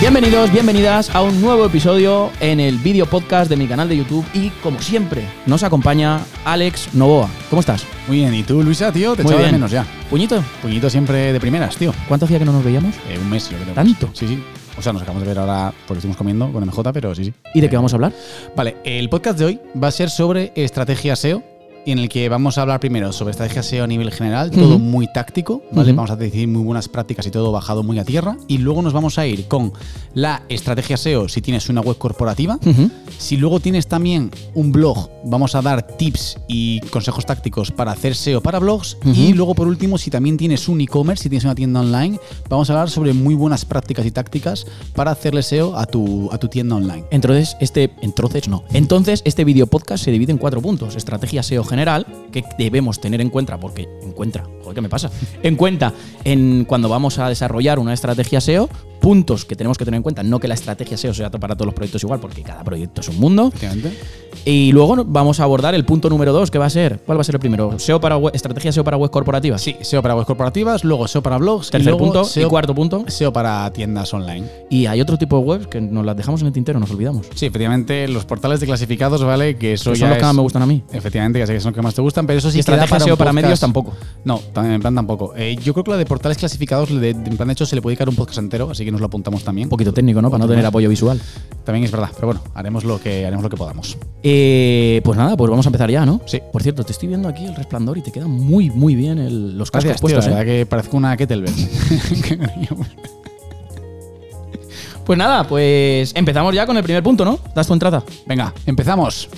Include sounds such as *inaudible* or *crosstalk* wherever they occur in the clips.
Bienvenidos, bienvenidas a un nuevo episodio en el vídeo podcast de mi canal de YouTube y como siempre nos acompaña Alex Novoa. ¿Cómo estás? Muy bien, ¿y tú, Luisa, tío? Te Muy echaba de menos ya. ¿Puñito? Puñito siempre de primeras, tío. ¿Cuánto hacía que no nos veíamos? Eh, un mes, yo creo. ¿Tanto? Sí, sí. O sea, nos acabamos de ver ahora porque estuvimos comiendo con MJ, pero sí, sí. ¿Y de qué vamos a hablar? Vale, el podcast de hoy va a ser sobre estrategia SEO, en el que vamos a hablar primero sobre estrategia SEO a nivel general, todo muy táctico. Vamos a decir muy buenas prácticas y todo bajado muy a tierra. Y luego nos vamos a ir con la estrategia SEO si tienes una web corporativa. Si luego tienes también un blog, vamos a dar tips y consejos tácticos para hacer SEO para blogs. Y luego, por último, si también tienes un e-commerce, si tienes una tienda online, vamos a hablar sobre muy buenas prácticas y tácticas para hacerle SEO a tu, a tu tienda online. Entonces, este. Entonces no. Entonces, este vídeo podcast se divide en cuatro puntos. Estrategia SEO general, que debemos tener en cuenta, porque encuentra, joder, ¿qué me pasa? En cuenta en cuando vamos a desarrollar una estrategia SEO, puntos que tenemos que tener en cuenta. No que la estrategia SEO sea para todos los proyectos igual, porque cada proyecto es un mundo. Y luego vamos a abordar el punto número dos, que va a ser. ¿Cuál va a ser el primero? SEO para web- estrategia SEO para web corporativas. Sí, SEO para webs corporativas, luego SEO para blogs, Tercer y luego punto. SEO, y cuarto punto. SEO para tiendas online. Y hay otro tipo de webs que nos las dejamos en el tintero, nos olvidamos. Sí, efectivamente, los portales de clasificados, ¿vale? Que eso Que ya son los que es- más me gustan a mí. Efectivamente, ya sé que son los que más te gustan, pero eso sí que da para SEO medios tampoco. No, en plan tampoco. Eh, yo creo que la de portales clasificados, de, en plan de hecho, se le puede dedicar un podcast entero, así que nos lo apuntamos también. Un poquito técnico, ¿no? Para no tener apoyo visual. También es verdad, pero bueno, haremos lo que, haremos lo que podamos. Eh, pues nada, pues vamos a empezar ya, ¿no? Sí. Por cierto, te estoy viendo aquí el resplandor y te queda muy, muy bien el- los cascos Gracias, tío, puestos, la ¿eh? verdad que parezco una kettlebell. *laughs* Pues nada, pues empezamos ya con el primer punto, ¿no? Das tu entrada. Venga, empezamos.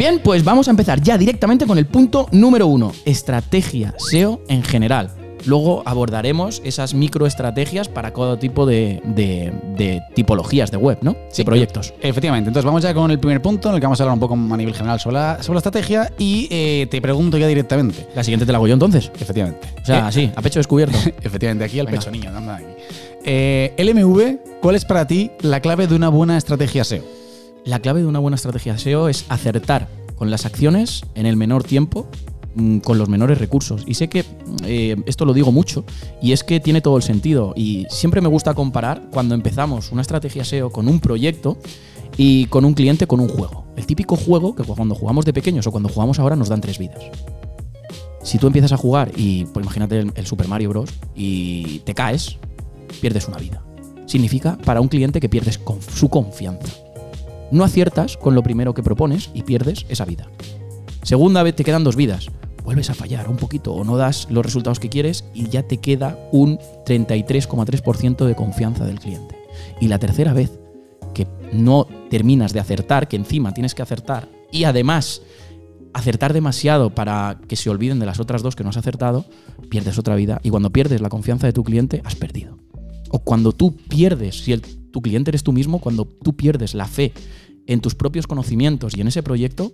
Bien, pues vamos a empezar ya directamente con el punto número uno, estrategia SEO en general. Luego abordaremos esas microestrategias para cada tipo de, de- de tipologías de web, ¿no? Sí, de proyectos. Efectivamente, entonces vamos ya con el primer punto en el que vamos a hablar un poco a nivel general sobre la, sobre la estrategia y eh, te pregunto ya directamente. La siguiente te la hago yo entonces. Efectivamente. O sea, Eh, así, a pecho descubierto. *laughs* Efectivamente, aquí al Venga. pecho, niño. anda aquí. Eh, LMV, ¿cuál es para ti la clave de una buena estrategia SEO? La clave de una buena estrategia SEO es acertar con las acciones en el menor tiempo, mm, con los menores recursos. Y sé que eh, esto lo digo mucho y es que tiene todo el sentido. Y siempre me gusta comparar cuando empezamos una estrategia SEO con un proyecto y con un cliente con un juego. El típico juego que cuando jugamos de pequeños o cuando jugamos ahora nos dan tres vidas. Si tú empiezas a jugar y, pues imagínate el, Super Mario Bros. y te caes, pierdes una vida. Significa para un cliente que pierdes su confianza. No aciertas con lo primero que propones y pierdes esa vida. Segunda vez te quedan dos vidas. Vuelves a fallar un poquito o no das los resultados que quieres y ya te queda un 33,3% de confianza del cliente. Y la tercera vez que no terminas de acertar, que encima tienes que acertar y además acertar demasiado para que se olviden de las otras dos que no has acertado, pierdes otra vida. Y cuando pierdes la confianza de tu cliente, has perdido. O cuando tú pierdes, si el- tu cliente eres tú mismo, cuando tú pierdes la fe en tus propios conocimientos y en ese proyecto,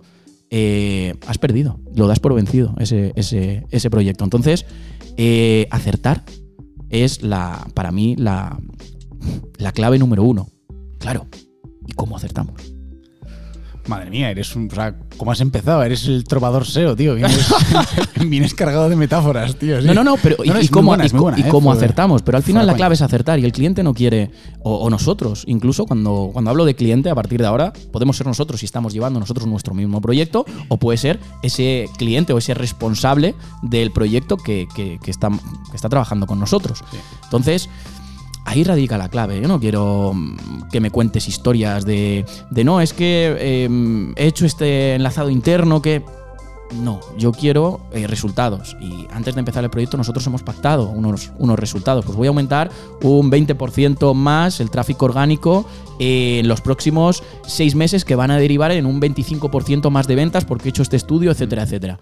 eh, has perdido. Lo das por vencido, ese, ese- ese proyecto. Entonces, eh, acertar es la, para mí la, la clave número uno. Claro. ¿Y cómo acertamos? Madre mía, eres un. O sea, ¿cómo has empezado? Eres el trovador SEO, tío. Vienes, *laughs* vienes cargado de metáforas, tío. sí. No, no, no, pero ¿y, No, no, y cómo, buena, y buena, eh, cómo acertamos? Pero al final la clave es acertar y el cliente no quiere, o, o nosotros, incluso cuando, cuando hablo de cliente, a partir de ahora, podemos ser nosotros si estamos llevando nosotros nuestro mismo proyecto, o puede ser ese cliente o ese responsable del proyecto que, que- que está, que está trabajando con nosotros. Sí. Entonces, ahí radica la clave. Yo no quiero mm, que me cuentes historias de, de no, es que eh, he hecho este enlazado interno que. No, yo quiero eh, resultados. Y antes de empezar el proyecto, nosotros hemos pactado unos, unos resultados. Pues voy a aumentar un 20% más el tráfico orgánico eh, en los próximos seis meses, que van a derivar en un 25% más de ventas porque he hecho este estudio, etcétera, etcétera.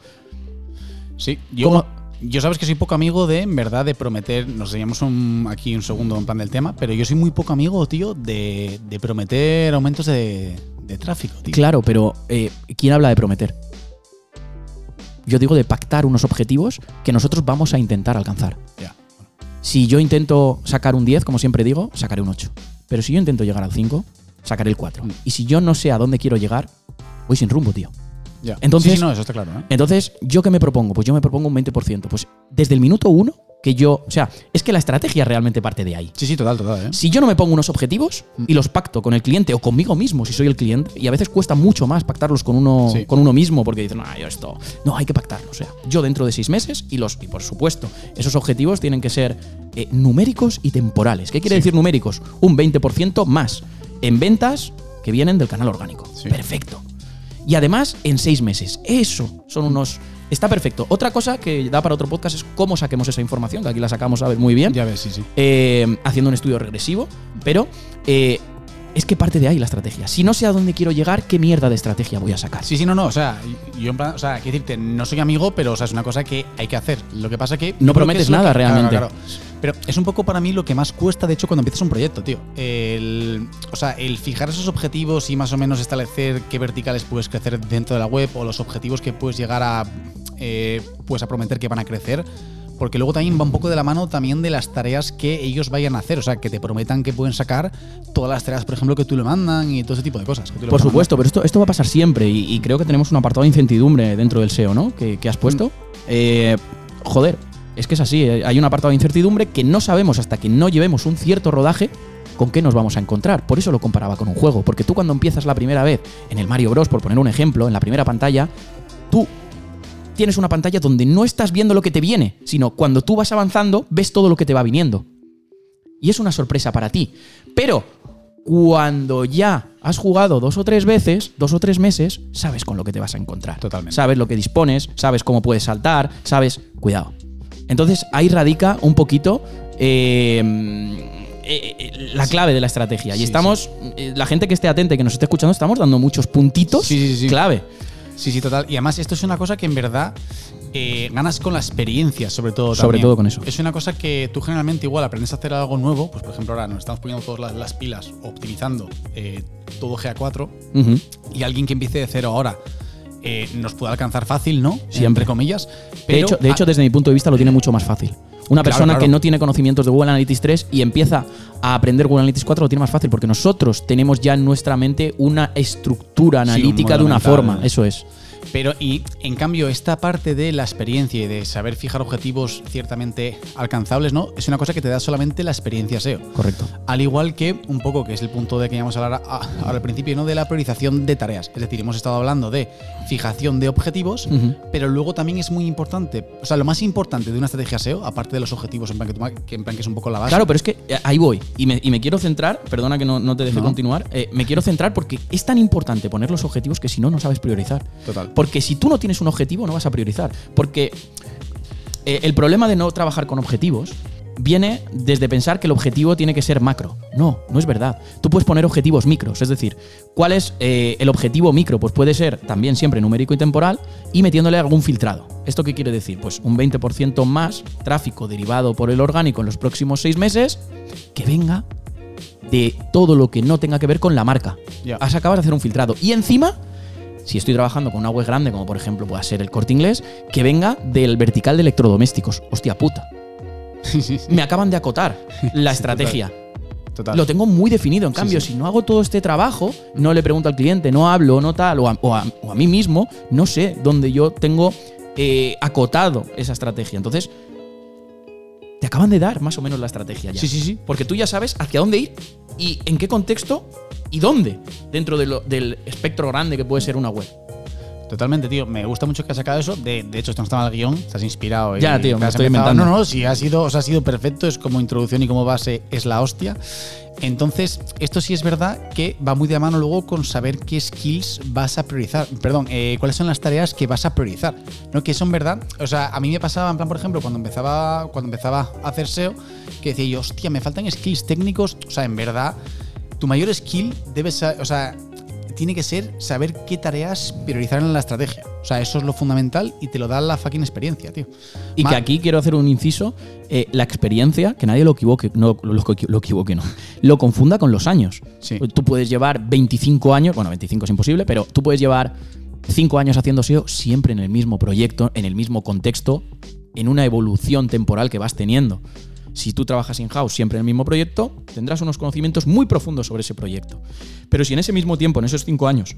Sí, yo, ¿Cómo? Yo sabes que soy poco amigo de, en verdad, de prometer. Nos enseñamos un, aquí un segundo en plan del tema, pero yo soy muy poco amigo, tío, de, de prometer aumentos de, de tráfico, tío. Claro, pero eh, ¿quién habla de prometer? Yo digo de pactar unos objetivos que nosotros vamos a intentar alcanzar. Ya. Si yo intento sacar un 10, como siempre digo, sacaré un 8. Pero si yo intento llegar al 5, sacaré el 4. Mm. Y si yo no sé a dónde quiero llegar, voy sin rumbo, tío. Entonces- Sí, sí, no, eso está claro, ¿eh? Entonces, ¿yo qué me propongo? Pues yo me propongo un 20%. Pues desde el minuto 1 que yo. O sea, es que la estrategia realmente parte de ahí. Sí, sí, total, total. ¿eh? Si yo no me pongo unos objetivos y los pacto con el cliente o conmigo mismo, si soy el cliente, y a veces cuesta mucho más pactarlos con uno, Sí. con uno mismo, porque dicen, no, yo esto. No, hay que pactarlo. O sea, yo dentro de seis meses y los. Y por supuesto, esos objetivos tienen que ser eh, numéricos y temporales. ¿Qué quiere decir numéricos? Un 20% más en ventas que vienen del canal orgánico. Sí. Perfecto. Y además en seis meses. Eso son unos. Está perfecto. Otra cosa que da para otro podcast es cómo saquemos esa información, que aquí la sacamos a ver muy bien Ya ves, sí, sí. eh, haciendo un estudio regresivo, pero eh, es que parte de ahí la estrategia. Si no sé a dónde quiero llegar, ¿qué mierda de estrategia voy a sacar? Sí, sí, no, no. O sea, yo en plan, o sea, quiero decirte, no soy amigo, pero o sea, es una cosa que hay que hacer. Lo que pasa que. No prometes que es nada que- realmente. Claro, claro. Pero es un poco para mí lo que más cuesta, de hecho, cuando empiezas un proyecto, tío. El, o sea, el fijar esos objetivos y más o menos establecer qué verticales puedes crecer dentro de la web o los objetivos que puedes llegar a, eh, pues a prometer que van a crecer. Porque luego también va un poco de la mano también de las tareas que ellos vayan a hacer. O sea, que te prometan que pueden sacar todas las tareas, por ejemplo, que tú le mandan y todo ese tipo de cosas. que tú le Por supuesto, pero esto, esto va a pasar siempre y, y creo que tenemos un apartado de incertidumbre dentro del SEO, ¿no? Que, que has puesto. Eh, joder, es que es así, eh, hay un apartado de incertidumbre que no sabemos hasta que no llevemos un cierto rodaje con qué nos vamos a encontrar. Por eso lo comparaba con un juego, porque tú cuando empiezas la primera vez en el Mario Bros, por poner un ejemplo, en la primera pantalla, tú tienes una pantalla donde no estás viendo lo que te viene, sino cuando tú vas avanzando, ves todo lo que te va viniendo. Y es una sorpresa para ti. Pero cuando ya has jugado dos o tres veces, dos o tres meses, sabes con lo que te vas a encontrar. Totalmente. Sabes lo que dispones, sabes cómo puedes saltar, sabes. Cuidado. Entonces ahí radica un poquito eh, eh, eh, la clave de la estrategia. Y Sí, estamos, eh, la gente que esté atenta y que nos esté escuchando, estamos dando muchos puntitos Sí, sí, sí. clave. Sí, sí, total. Y además, esto es una cosa que en verdad eh, ganas con la experiencia, sobre todo. Sobre también. todo con eso. Es una cosa que tú generalmente igual aprendes a hacer algo nuevo. Pues, por ejemplo, ahora nos estamos poniendo todas las, las pilas optimizando eh, todo GA4 Ujú. y alguien que empiece de cero ahora eh, nos puede alcanzar fácil, ¿no? Siempre. Entre comillas. De hecho, de hecho, desde mi punto de vista, lo tiene mucho más fácil. Una Claro, persona claro. que no tiene conocimientos de Google Analytics 3 y empieza a aprender Google Analytics 4 lo tiene más fácil porque nosotros tenemos ya en nuestra mente una estructura Sí, un analítica de una forma. Eso es. Pero, y en cambio, esta parte de la experiencia y de saber fijar objetivos ciertamente alcanzables, ¿no? Es una cosa que te da solamente la experiencia SEO. Correcto. Al igual que un poco, que es el punto de que íbamos a hablar ahora al principio, ¿no? De la priorización de tareas. Es decir, hemos estado hablando de fijación de objetivos, pero luego también es muy importante, o sea, lo más importante de una estrategia SEO, aparte de los objetivos, en plan que, que en plan que es un poco la base. Claro, pero es que eh, ahí voy. Y me, y me quiero centrar, perdona que no, no te deje No. continuar, eh, me quiero centrar porque es tan importante poner los objetivos que si no, no sabes priorizar. Total. Porque si tú no tienes un objetivo, no vas a priorizar. Porque eh, el problema de no trabajar con objetivos viene desde pensar que el objetivo tiene que ser macro. No, no es verdad. Tú puedes poner objetivos micros, es decir, ¿cuál es eh, el objetivo micro? Pues puede ser también siempre numérico y temporal y metiéndole algún filtrado. ¿Esto qué quiere decir? Pues un 20% más tráfico derivado por el orgánico en los próximos seis meses que venga de todo lo que no tenga que ver con la marca. Ya. Has acabas de hacer un filtrado. Y encima, si estoy trabajando con una web grande, como por ejemplo pueda ser el corte inglés, que venga del vertical de electrodomésticos. Hostia puta. Me acaban de acotar *laughs* la estrategia. Total. Lo tengo muy definido. En Sí, cambio, sí. si no hago todo este trabajo, no le pregunto al cliente, no hablo, no tal, o a, o a- o a mí mismo, no sé dónde yo tengo eh, acotado esa estrategia. Entonces, te acaban de dar más o menos la estrategia ya. Sí, sí, sí. Porque tú ya sabes hacia dónde ir y en qué contexto y dónde dentro de lo- del espectro grande que puede ser una web. Totalmente, tío. Me gusta mucho que has sacado eso. De, de hecho, esto no estaba en el guion. Estás inspirado. y Ya, tío, me estoy inventando. No, no, si ha sido, o sea, ha sido perfecto. Es como introducción y como base es la hostia. Entonces, esto sí es verdad que va muy de mano luego con saber qué skills vas a priorizar. Perdón, eh, cuáles son las tareas que vas a priorizar. ¿No? Que son verdad. O sea, a mí me pasaba, en plan, por ejemplo, cuando empezaba, cuando empezaba a hacer SEO, que decía yo, hostia, me faltan skills técnicos. O sea, en verdad, tu mayor skill debe ser, o sea, tiene que ser saber qué tareas priorizar en la estrategia. O sea, eso es lo fundamental y te lo da la fucking experiencia, tío. Y que aquí quiero hacer un inciso, eh, la experiencia, que nadie lo equivoque, no lo, lo equivoque, no, lo confunda con los años. Sí. Tú puedes llevar 25 años, bueno, 25 es imposible, pero tú puedes llevar 5 años haciendo SEO siempre en el mismo proyecto, en el mismo contexto, en una evolución temporal que vas teniendo. Si tú trabajas in-house siempre en el mismo proyecto, tendrás unos conocimientos muy profundos sobre ese proyecto. Pero si en ese mismo tiempo, en esos 5 años,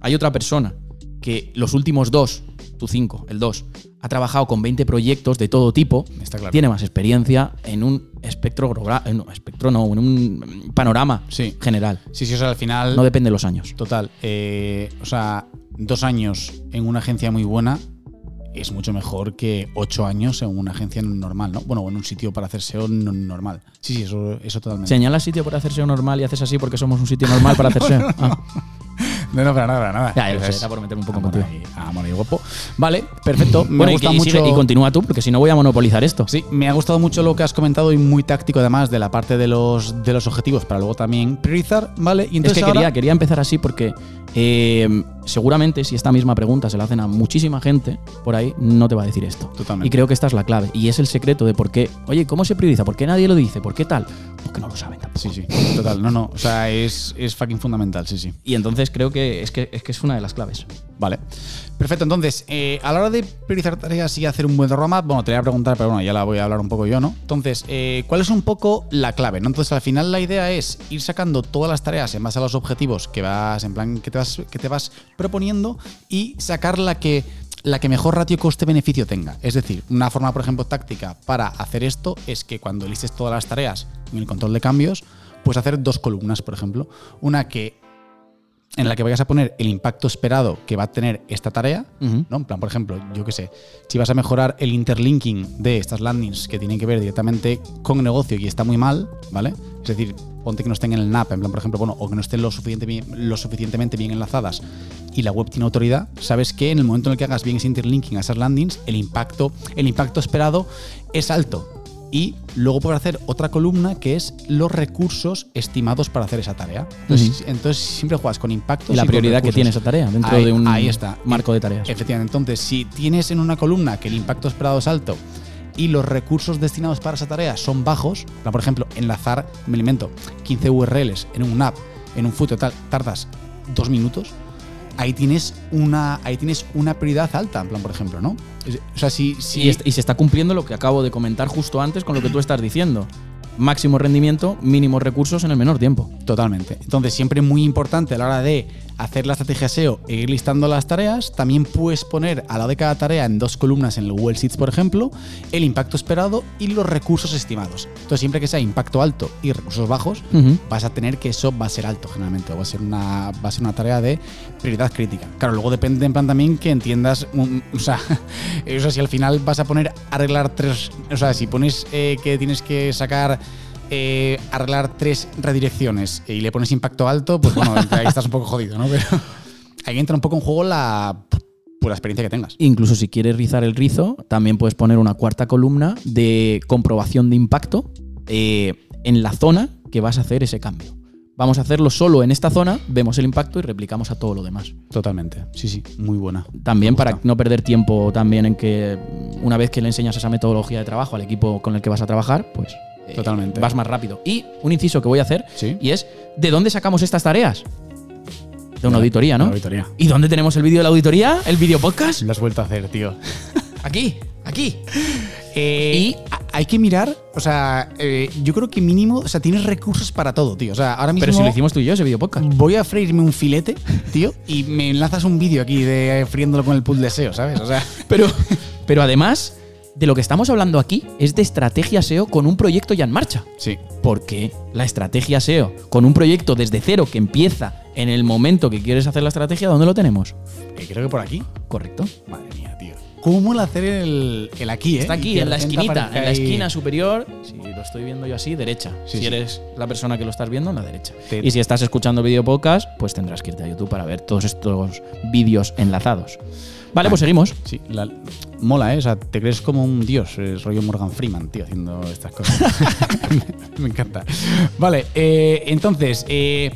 hay otra persona que los últimos dos, tu 5, el 2, ha trabajado con 20 proyectos de todo tipo, Está claro. tiene más experiencia en un espectro, globa- en un espectro no, en un panorama Sí. general. Sí, sí, o sea, al final. No depende de los años. Total. eh, o sea, dos años en una agencia muy buena es mucho mejor que ocho años en una agencia normal, ¿no? Bueno, o en un sitio para hacer SEO no- normal. Sí, sí, eso, eso totalmente. Señalas sitio por hacer SEO normal y haces así porque somos un sitio normal para *laughs* hacer SEO. Ah. No, no, para nada, para nada. Ya, lo sé, Es- era por meterme un poco amor contigo. ahí, amor ahí, guapo. Vale, perfecto. *clears throat* Me Bueno, y, gusta y mucho. sigue- y continúa tú, porque si no voy a monopolizar esto. Sí, me ha gustado mucho lo que has comentado y muy táctico además de la parte de los, de los objetivos para luego también priorizar, ¿vale? Y Es entonces que ahora- quería, quería empezar así porque eh, seguramente si esta misma pregunta se la hacen a muchísima gente por ahí, no te va a decir esto. Totalmente. Y creo que esta es la clave. Y es el secreto de por qué, oye, ¿cómo se prioriza? ¿Por qué nadie lo dice? ¿Por qué tal? Porque no lo saben tampoco. Sí, sí, total. No, no. O sea, es, es fucking fundamental, sí, sí. Y entonces creo que es, que es que es una de las claves. Vale. Perfecto, entonces, eh, a la hora de priorizar tareas y hacer un buen roadmap, bueno, te voy a preguntar, pero bueno, ya la voy a hablar un poco yo, ¿no? Entonces, eh, ¿cuál es un poco la clave? Entonces, al final la idea es ir sacando todas las tareas en base a los objetivos que vas, en plan, que te vas, que te vas proponiendo y sacar la que la que mejor ratio coste-beneficio tenga. Es decir, una forma, por ejemplo, táctica para hacer esto es que cuando listes todas las tareas en el control de cambios, pues hacer dos columnas, por ejemplo. Una que en la que vayas a poner el impacto esperado que va a tener esta tarea. ¿no? En plan, por ejemplo, yo qué sé, si vas a mejorar el interlinking de estas landings que tienen que ver directamente con negocio y está muy mal, ¿vale? Es decir, ponte que no estén en el NAP, en plan, por ejemplo, bueno, o que no estén lo, suficiente bien- lo suficientemente bien enlazadas y la web tiene autoridad, sabes que en el momento en el que hagas bien ese interlinking a esas landings, el impacto, el impacto esperado es alto. Y luego puedes hacer otra columna que es los recursos estimados para hacer esa tarea. Entonces, entonces siempre juegas con impactos Y la con prioridad que tiene esa tarea dentro Ahí- de un ahí está. marco de tareas. Efectivamente, entonces si tienes en una columna que el impacto esperado es alto y los recursos destinados para esa tarea son bajos, por ejemplo, enlazar, me alimento, 15 URLs en un app, en un footer tal, tardas dos minutos, ahí tienes una, ahí tienes una prioridad alta, en plan, por ejemplo, ¿no? O sea, si, si Y, y se está cumpliendo lo que acabo de comentar justo antes con lo que tú estás diciendo. Máximo rendimiento, mínimos recursos en el menor tiempo. Totalmente. Entonces, siempre muy importante a la hora de hacer la estrategia SEO e ir listando las tareas. También puedes poner al lado de cada tarea en dos columnas en el Google Sheets, por ejemplo, el impacto esperado y los recursos estimados. Entonces, siempre que sea impacto alto y recursos bajos, vas a tener que eso va a ser alto generalmente, o va a ser una, va a ser una tarea de prioridad crítica. Claro, luego depende en plan también que entiendas, un- *laughs* o, sea, o sea, si al final vas a poner arreglar tres, o sea, si pones eh, que tienes que sacar eh, arreglar tres redirecciones y le pones impacto alto, pues bueno, *laughs* ahí estás un poco jodido, ¿no? Pero ahí entra un poco en juego la, la experiencia que tengas. Incluso si quieres rizar el rizo, también puedes poner una cuarta columna de comprobación de impacto eh, en la zona que vas a hacer ese cambio. Vamos a hacerlo solo en esta zona, vemos el impacto y replicamos a todo lo demás. Totalmente. Sí, sí, muy buena. También para no perder tiempo también en que una vez que le enseñas esa metodología de trabajo al equipo con el que vas a trabajar, pues Totalmente. vas más rápido. Y un inciso que voy a hacer Sí. y es ¿de dónde sacamos estas tareas? De una auditoría, ¿no? auditoría. ¿Y dónde tenemos el vídeo de la auditoría? ¿El vídeo podcast? Lo has vuelto a hacer, tío. Aquí, aquí. Eh, Y- hay que mirar, o sea, eh, yo creo que mínimo, o sea, tienes recursos para todo, tío. O sea, ahora mismo Pero si lo hicimos tú y yo, ese vídeo podcast. voy a freírme un filete, tío, y me enlazas un vídeo aquí de friéndolo con el pool de SEO, ¿sabes? O sea, Pero, *laughs* pero además, de lo que estamos hablando aquí es de estrategia SEO con un proyecto ya en marcha. sí. Porque la estrategia SEO con un proyecto desde cero que empieza en el momento que quieres hacer la estrategia, ¿dónde lo tenemos? Eh, creo que por aquí. Correcto. Madre mía. ¿Cómo mola hacer el, el aquí, eh? Está aquí, en la esquinita, en la esquina superior. Si lo estoy viendo yo así, derecha. Sí, si sí. eres la persona que lo estás viendo, en la derecha. Y si estás escuchando vídeo podcast, pues tendrás que irte a YouTube para ver todos estos vídeos enlazados. Vale, pues seguimos. Sí, la- mola, ¿eh? O sea, te crees como un dios, es rollo Morgan Freeman, tío, haciendo estas cosas. me, *laughs* *laughs* me encanta. Vale, eh, entonces, eh,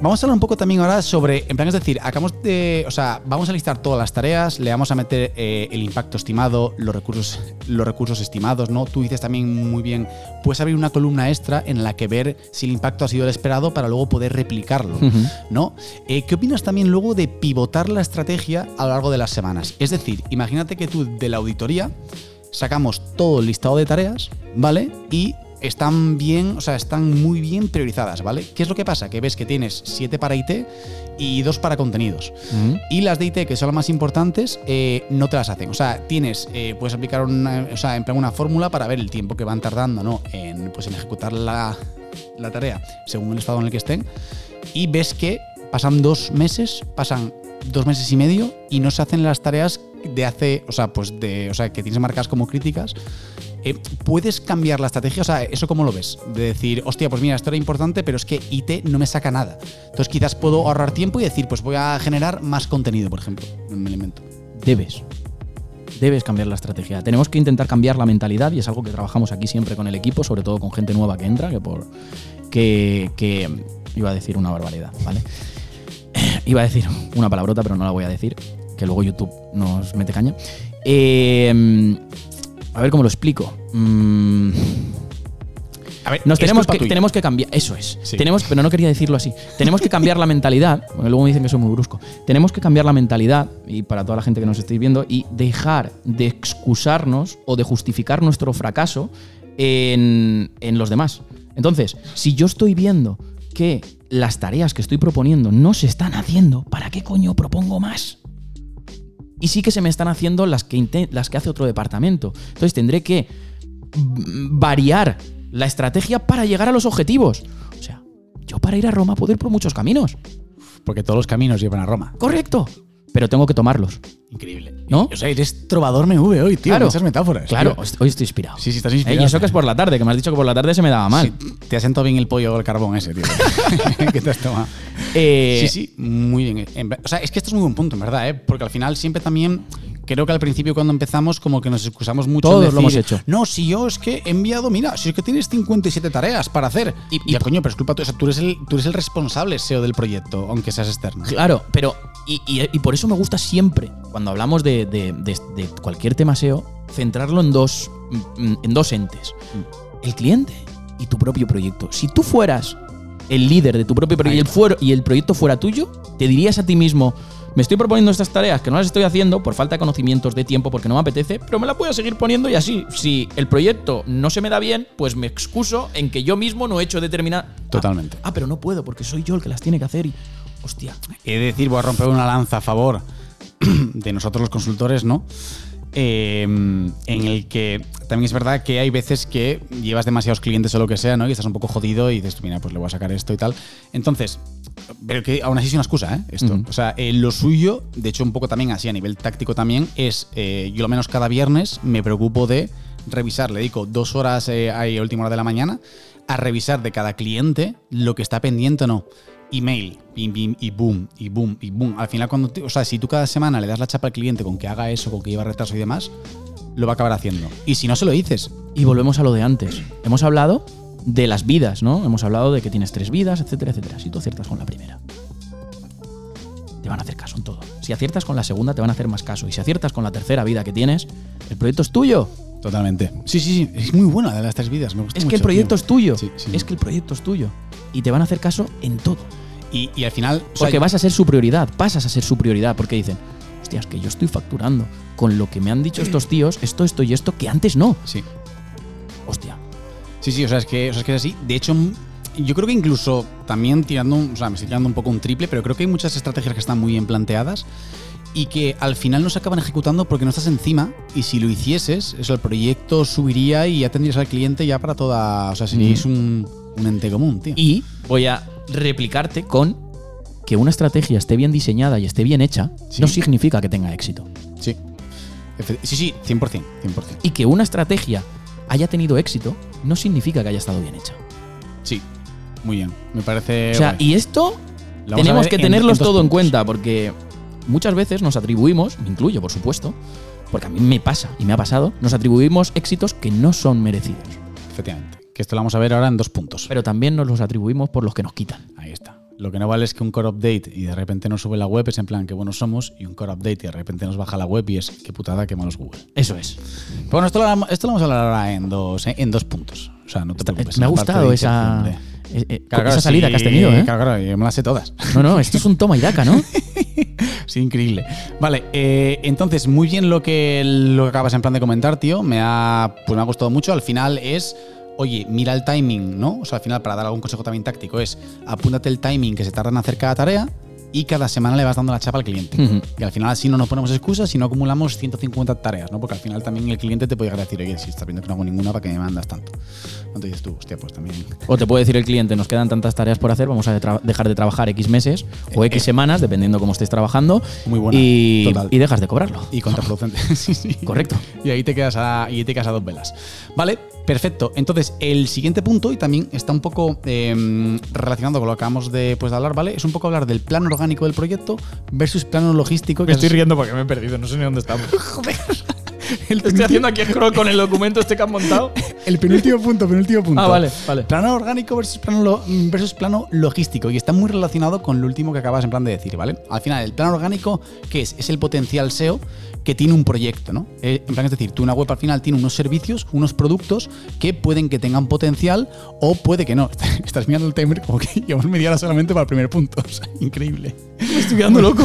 vamos a hablar un poco también ahora sobre, en plan, es decir, acabamos de, o sea, vamos a listar todas las tareas, le vamos a meter eh, el impacto estimado, los recursos, los recursos estimados, ¿no? Tú dices también muy bien, puedes abrir una columna extra en la que ver si el impacto ha sido el esperado para luego poder replicarlo. ¿no? Eh, ¿Qué opinas también luego de pivotar la estrategia a lo largo de las semanas? Es decir, imagínate que tú de la auditoría sacamos todo el listado de tareas, ¿vale? Y están bien, o sea, están muy bien priorizadas, ¿vale? ¿Qué es lo que pasa? Que ves que tienes 7 para IT y 2 para contenidos. Y las de IT, que son las más importantes, eh, no te las hacen. O sea, tienes, eh, puedes aplicar una, o sea, en plan una fórmula para ver el tiempo que van tardando, ¿no? En, pues en ejecutar la, la tarea según el estado en el que estén. Y ves que pasan dos meses, pasan dos meses y medio y no se hacen las tareas de hace, o sea, pues de, o sea, que tienes marcadas como críticas. Eh, ¿Puedes cambiar la estrategia? O sea, ¿eso cómo lo ves? De decir, hostia, pues mira, esto era importante, pero es que IT no me saca nada. Entonces quizás puedo ahorrar tiempo y decir, pues voy a generar más contenido, por ejemplo, un elemento. Debes. Debes cambiar la estrategia. Tenemos que intentar cambiar la mentalidad y es algo que trabajamos aquí siempre con el equipo, sobre todo con gente nueva que entra, que por. que. que iba a decir una barbaridad, ¿vale? *clears throat* Iba a decir una palabrota, pero no la voy a decir, que luego YouTube nos mete caña. Eh, a ver cómo lo explico. Mm, A ver, nos tenemos que, tenemos que cambiar. Eso es. Sí. Tenemos, pero no quería decirlo así. Tenemos que cambiar la mentalidad. *laughs* Porque luego me dicen que soy muy brusco. Tenemos que cambiar la mentalidad, y para toda la gente que nos estéis viendo, y dejar de excusarnos o de justificar nuestro fracaso en, en los demás. Entonces, si yo estoy viendo que las tareas que estoy proponiendo no se están haciendo, ¿para qué coño propongo más? Y sí que se me están haciendo las que, las que hace otro departamento. Entonces tendré que variar la estrategia para llegar a los objetivos. O sea, yo para ir a Roma puedo ir por muchos caminos. Porque todos los caminos llevan a Roma. Correcto. Pero tengo que tomarlos. Increíble. ¿No? O sea, eres trovador MV hoy, tío. Claro. Muchas metáforas. Claro, tío. hoy estoy inspirado. Sí, sí, estás Eh, inspirado. Y eso que es por la tarde, que me has dicho que por la tarde se me daba mal. Sí, te ha sentado bien el pollo al carbón ese, tío. *laughs* que te has tomado. Eh, Sí, sí, muy bien. O sea, es que esto es muy buen punto, en verdad, ¿eh? Porque al final siempre también. Creo que al principio cuando empezamos como que nos excusamos mucho. en Todos lo hemos hecho. No, si yo es que he enviado, mira, si es que tienes 57 tareas para hacer. Y- Y, y- ya, coño, pero es culpa tuya. O sea, tú eres, el, tú eres el responsable SEO del proyecto, aunque seas externo. Claro, pero. Y, y- y por eso me gusta siempre, cuando hablamos de, de- de- de cualquier tema SEO, centrarlo en dos, mm, en dos entes: el cliente y tu propio proyecto. Si tú fueras el líder de tu propio proyecto y el, fuero- y el proyecto fuera tuyo, te dirías a ti mismo. Me estoy proponiendo estas tareas que no las estoy haciendo por falta de conocimientos de tiempo, porque no me apetece, pero me las voy a seguir poniendo y así. Si el proyecto no se me da bien, pues me excuso en que yo mismo no he hecho determinada. Totalmente. Ah, pero no puedo porque soy yo el que las tiene que hacer y. Hostia. He de decir, voy a romper una lanza a favor *clears throat* de nosotros los consultores, ¿no? Eh, en el que también es verdad que hay veces que llevas demasiados clientes o lo que sea, ¿no? Y estás un poco jodido y dices, mira, pues le voy a sacar esto y tal. Entonces, pero que aún así es una excusa, ¿eh? Esto. O sea, eh, lo suyo, de hecho, un poco también así a nivel táctico también, es eh, yo lo menos cada viernes me preocupo de revisar, le dedico dos horas eh, a última hora de la mañana a revisar de cada cliente lo que está pendiente o no. Email, bim, bim, y boom, y boom, y boom. Al final, cuando, te- o sea, si tú cada semana le das la chapa al cliente con que haga eso, con que lleva retraso y demás, lo va a acabar haciendo. Y si no se lo dices, Y volvemos a lo de antes. Hemos hablado de las vidas, ¿no? Hemos hablado de que tienes tres vidas, etcétera, etcétera. Si tú aciertas con la primera, te van a hacer caso en todo. Si aciertas con la segunda, te van a hacer más caso. Y si aciertas con la tercera vida que tienes, el proyecto es tuyo. totalmente. Sí, sí, sí. Es muy buena de las tres vidas. Me gusta Es que el proyecto tío. es tuyo. Sí, sí. Es que el proyecto es tuyo. Y te van a hacer caso en todo. Y, y al final. o sea, Porque vas a ser su prioridad, pasas a ser su prioridad, porque dicen, hostias, que yo estoy facturando con lo que me han dicho estos tíos, esto, esto y esto, que antes no. Sí. Hostia. Sí, sí, o sea, es que, o sea, es que es así. De hecho, yo creo que incluso también tirando, un- o sea, me estoy tirando un poco un triple, pero creo que hay muchas estrategias que están muy bien planteadas y que al final no se acaban ejecutando porque no estás encima y si lo hicieses, eso, el proyecto subiría y ya tendrías al cliente ya para toda, o sea, seríais un, un ente común, tío. Y voy a replicarte con que una estrategia esté bien diseñada y esté bien hecha, Sí. no significa que tenga éxito. Sí. Sí, sí, 100%, 100%. Y que una estrategia haya tenido éxito, no significa que haya estado bien hecha. Sí, muy bien. Me parece... o sea, guay. y esto tenemos que en- tenerlos en todo en cuenta, porque muchas veces nos atribuimos, me incluyo por supuesto, porque a mí me pasa y me ha pasado, nos atribuimos éxitos que no son merecidos. Efectivamente. Que esto lo vamos a ver ahora en dos puntos. Pero también nos los atribuimos por los que nos quitan. Ahí está. Lo que no vale es que un core update y de repente nos sube la web, es en plan que buenos somos, y un core update y de repente nos baja la web y es qué putada, qué malos Google. Eso es. Pero bueno, esto lo, esto lo vamos a hablar ahora en dos, eh, en dos puntos. O sea, no te preocupes. me ha en la parte gustado de esa, incertidumbre. eh, eh, Claro, esa salida sí, que has tenido, ¿eh? Claro, claro, yo me las sé todas. No, no, esto es un toma y daca, ¿no? *laughs* Sí, increíble. Vale, eh, entonces, muy bien lo que, lo que acabas en plan de comentar, tío. Me ha, pues me ha gustado mucho. Al final es oye, mira el timing, ¿no? O sea, al final, para dar algún consejo también táctico, es apúntate el timing que se tarda en hacer cada tarea y cada semana le vas dando la chapa al cliente. Y al final así no nos ponemos excusas y no acumulamos 150 tareas, ¿no? Porque al final también el cliente te puede llegar a decir, oye, si estás viendo que no hago ninguna, ¿para qué me mandas tanto? Entonces tú, hostia, pues también... O te puede decir el cliente, nos quedan tantas tareas por hacer, vamos a dejar de trabajar X meses o X semanas, dependiendo cómo estés trabajando. Eh, Muy buena, Y, total. y dejas de cobrarlo. Y contraproducente. *laughs* sí, sí. Correcto. Y ahí te quedas a, y te quedas a dos velas. Vale, perfecto. Entonces, el siguiente punto, y también está un poco eh, relacionado con lo que acabamos de, pues, de hablar, ¿vale? Es un poco hablar del plano orgánico del proyecto versus plano logístico. que es- riendo porque me he perdido, no sé ni dónde estamos. *laughs* el, Estoy haciendo aquí scroll con el documento este que han montado. *laughs* el penúltimo punto, penúltimo punto. Ah, vale, vale. Plano orgánico versus plano, lo- versus plano logístico. Y está muy relacionado con lo último que acabas en plan de decir, ¿vale? Al final, el plano orgánico, ¿qué es? Es el potencial SEO que tiene un proyecto, ¿no? Eh, en plan, es decir, tú una web al final tiene unos servicios, unos productos que pueden que tengan potencial o puede que no. *laughs* Estás mirando el timer como que *laughs* llevamos media hora solamente para el primer punto. *laughs* O sea, increíble. Me estoy quedando loco.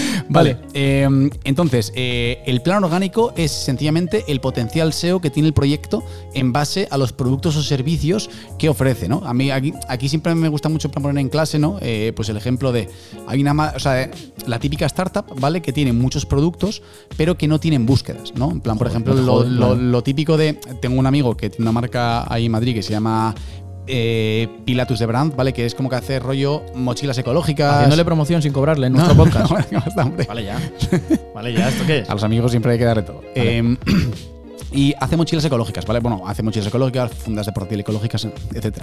*laughs* Vale, eh, entonces, eh, el plan orgánico es sencillamente el potencial SEO que tiene el proyecto en base a los productos o servicios que ofrece, ¿no? A mí aquí, aquí siempre me gusta mucho poner en clase, ¿no? Eh, pues el ejemplo de, hay una, ma- o sea, la típica startup, ¿vale? Que tiene muchos productos, pero que no tienen búsquedas, ¿no? En plan, por Joder, ejemplo, lo, lo típico de, tengo un amigo que tiene una marca ahí en Madrid que se llama... eh, Pilatus de Brand, ¿vale? Que es como que hace rollo mochilas ecológicas. Haciéndole promoción sin cobrarle en No, nuestro podcast. no, no. Vale, ya. *laughs* Vale, ya, ¿esto qué es? A los amigos siempre hay que darle todo. Eh, *clears throat* y hace mochilas ecológicas, ¿vale? Bueno, hace mochilas ecológicas, fundas deportivas ecológicas, etc.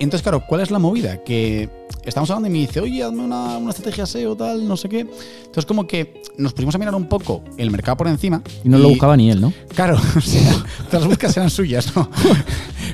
Entonces, claro, ¿cuál es la movida? Que estamos hablando y me dice, oye, hazme una, una estrategia SEO, tal, no sé qué. Entonces, como que nos pusimos a mirar un poco el mercado por encima. Y no lo buscaba ni él, ¿no? Claro, *laughs* o sea, todas las búsquedas eran suyas, ¿no? *laughs*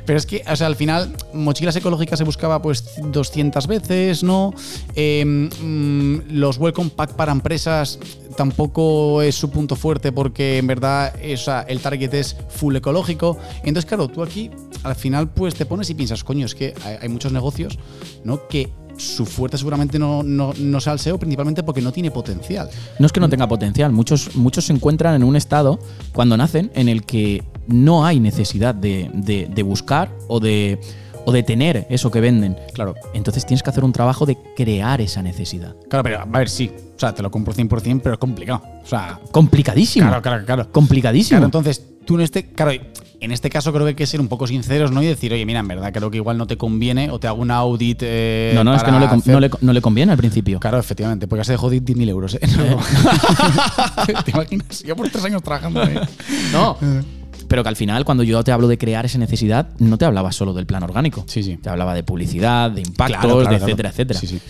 Pero es que, o sea, al final, mochilas ecológicas se buscaba pues 200 veces, ¿no? Eh, mm, los welcome pack para empresas tampoco es su punto fuerte porque en verdad o sea, el target es full ecológico. Entonces, claro, tú aquí al final pues te pones y piensas, coño, es que hay muchos negocios, ¿no? Que su fuerte seguramente no, no, no sea el SEO, principalmente porque no tiene potencial. No es que no tenga potencial, muchos, muchos se encuentran en un estado, cuando nacen, en el que no hay necesidad de, de- de buscar o de, o de tener eso que venden. Claro. Entonces tienes que hacer un trabajo de crear esa necesidad. Claro, pero a ver, sí. O sea, te lo compro 100%, pero es complicado. O sea, Complicadísimo. claro, claro, claro. Complicadísimo. Claro, entonces tú en este, claro, en este caso creo que hay que ser un poco sinceros, ¿no? Y decir, oye, mira, en verdad creo que igual no te conviene o te hago un audit. eh, no, no, es que no le, con- hacer- no le- no le conviene al principio. Claro, efectivamente, porque has de jodido 10.000 euros, ¿eh? No. *laughs* *laughs* ¿Te imaginas? Yo por tres años trabajando, ¿eh? No. *laughs* Pero que al final, cuando yo te hablo de crear esa necesidad, no te hablaba solo del plan orgánico. Sí, sí. Te hablaba de publicidad, de impactos, Claro, claro, de claro. etcétera, etcétera. Sí, sí.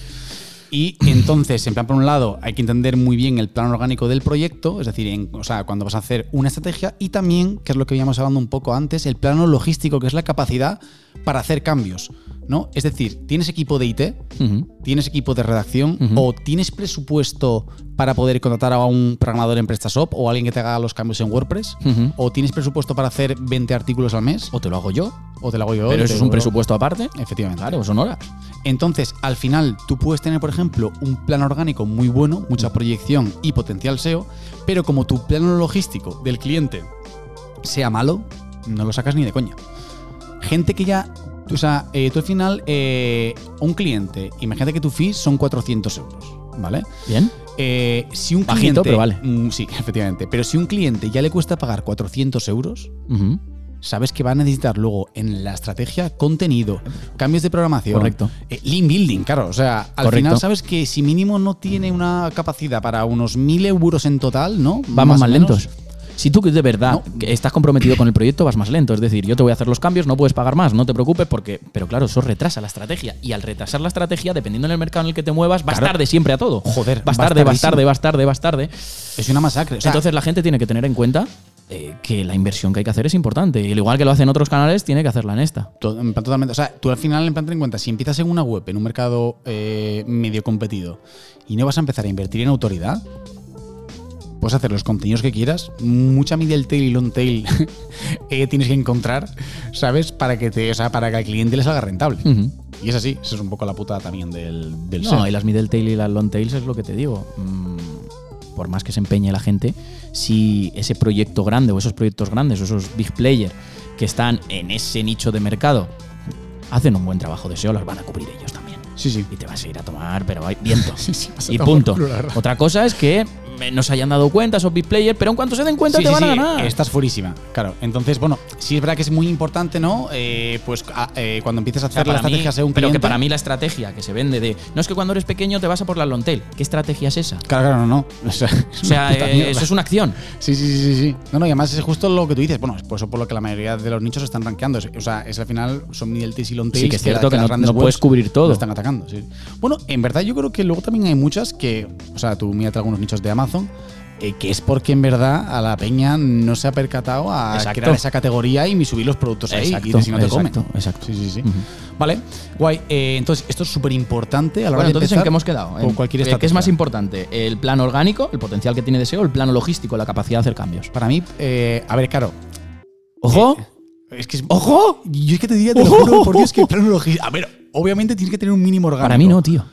Y entonces, en plan, por un lado, hay que entender muy bien el plan orgánico del proyecto, es decir, en- o sea, cuando vas a hacer una estrategia, y también, que es lo que habíamos hablando un poco antes, el plano logístico, que es la capacidad para hacer cambios. ¿No? Es decir, ¿tienes equipo de IT? ¿Tienes equipo de redacción? ¿O tienes presupuesto para poder contratar a un programador en PrestaShop o alguien que te haga los cambios en WordPress? ¿O tienes presupuesto para hacer 20 artículos al mes? O te lo hago yo. ¿O te lo hago yo? Pero eso es un presupuesto aparte. Efectivamente. Claro, son horas. Entonces, al final, tú puedes tener, por ejemplo, un plan orgánico muy bueno, mucha proyección y potencial SEO, pero como tu plano logístico del cliente sea malo, no lo sacas ni de coña. Gente que ya. O sea, eh, tú al final, eh, un cliente, imagínate que tu fee son 400 euros, ¿vale? Bien. Eh, si un Bajito, cliente. pero vale. Mm, sí, *laughs* efectivamente. Pero si un cliente ya le cuesta pagar 400 euros, sabes que va a necesitar luego en la estrategia contenido, cambios de programación. Correcto. eh, lean building, claro. O sea, al Correcto. final sabes que si mínimo no tiene una capacidad para unos 1000 euros en total, ¿no? Vamos más, o menos. Si tú de verdad No. estás comprometido con el proyecto, vas más lento. Es decir, yo te voy a hacer los cambios, no puedes pagar más, no te preocupes, porque. Pero claro, eso retrasa la estrategia. Y al retrasar la estrategia, dependiendo del mercado en el que te muevas, vas Claro. tarde siempre a todo. Joder, vas tarde, vas tarde, vas tarde, vas tarde. Es una masacre. O sea, Entonces la gente tiene que tener en cuenta eh, que la inversión que hay que hacer es importante. Y al igual que lo hacen otros canales, tiene que hacerla en esta. totalmente. O sea, tú al final, en plan, ten en cuenta, si empiezas en una web, en un mercado eh, medio competido, y no vas a empezar a invertir en autoridad, puedes hacer los contenidos que quieras, mucha middle tail y long tail *laughs* eh, tienes que encontrar, ¿sabes? Para que te, o sea, para que al cliente le salga rentable. Y es así, eso es un poco la putada también del, del No, y las middle tail y las long tails es lo que te digo. Mm, por más que se empeñe la gente, si ese proyecto grande o esos proyectos grandes o esos big players que están en ese nicho de mercado hacen un buen trabajo de SEO, las van a cubrir ellos también. Sí, sí. Y te vas a ir a tomar, pero hay viento. *laughs* Sí, sí, y punto. Otra cosa es que no se hayan dado cuenta esos big players, pero en cuanto se den cuenta Sí, te sí, van a sí, ganar. Estás furísima, claro. Entonces, bueno, sí es verdad que es muy importante, ¿no? Eh, pues a- eh, cuando empiezas a O sea, hacer la mí- estrategia sea un pero cliente. que para mí la estrategia que se vende de no es que cuando eres pequeño te vas a por la long tail. ¿Qué estrategia es esa? Claro, claro, no, no. *laughs* O sea, O sea, eh, eso es una acción. Sí, sí, sí, sí. No, no, y además es justo lo que tú dices. Bueno, es por eso por lo que la mayoría de los nichos están rankeando. O sea, es al final son tails y long tails. Sí, que es cierto que no- las grandes no puedes cubrir todo. lo están atacando, sí. Bueno, en verdad yo creo que luego también hay muchas que, o sea, tú mírate algunos nichos de Amazon, eh, que es porque en verdad a la peña no se ha percatado a Exacto. crear esa categoría y subir los productos ahí. Exacto, y si no te comen. exacto, exacto. Sí, sí, sí. Vale, guay. Eh, entonces, esto es súper importante a la hora Bueno, de entonces, ¿en qué hemos quedado? Con En- cualquier eh, ¿Qué es más importante? ¿El plano orgánico, el potencial que tiene deseo, el plano logístico, la capacidad de hacer cambios? Para mí, eh, a ver, claro, ¡Ojo! Es que es, ¡Ojo! Yo es que te diría, te lo juro, por Dios, que el plano logístico. A ver, obviamente tienes que tener un mínimo orgánico. Para mí no, tío.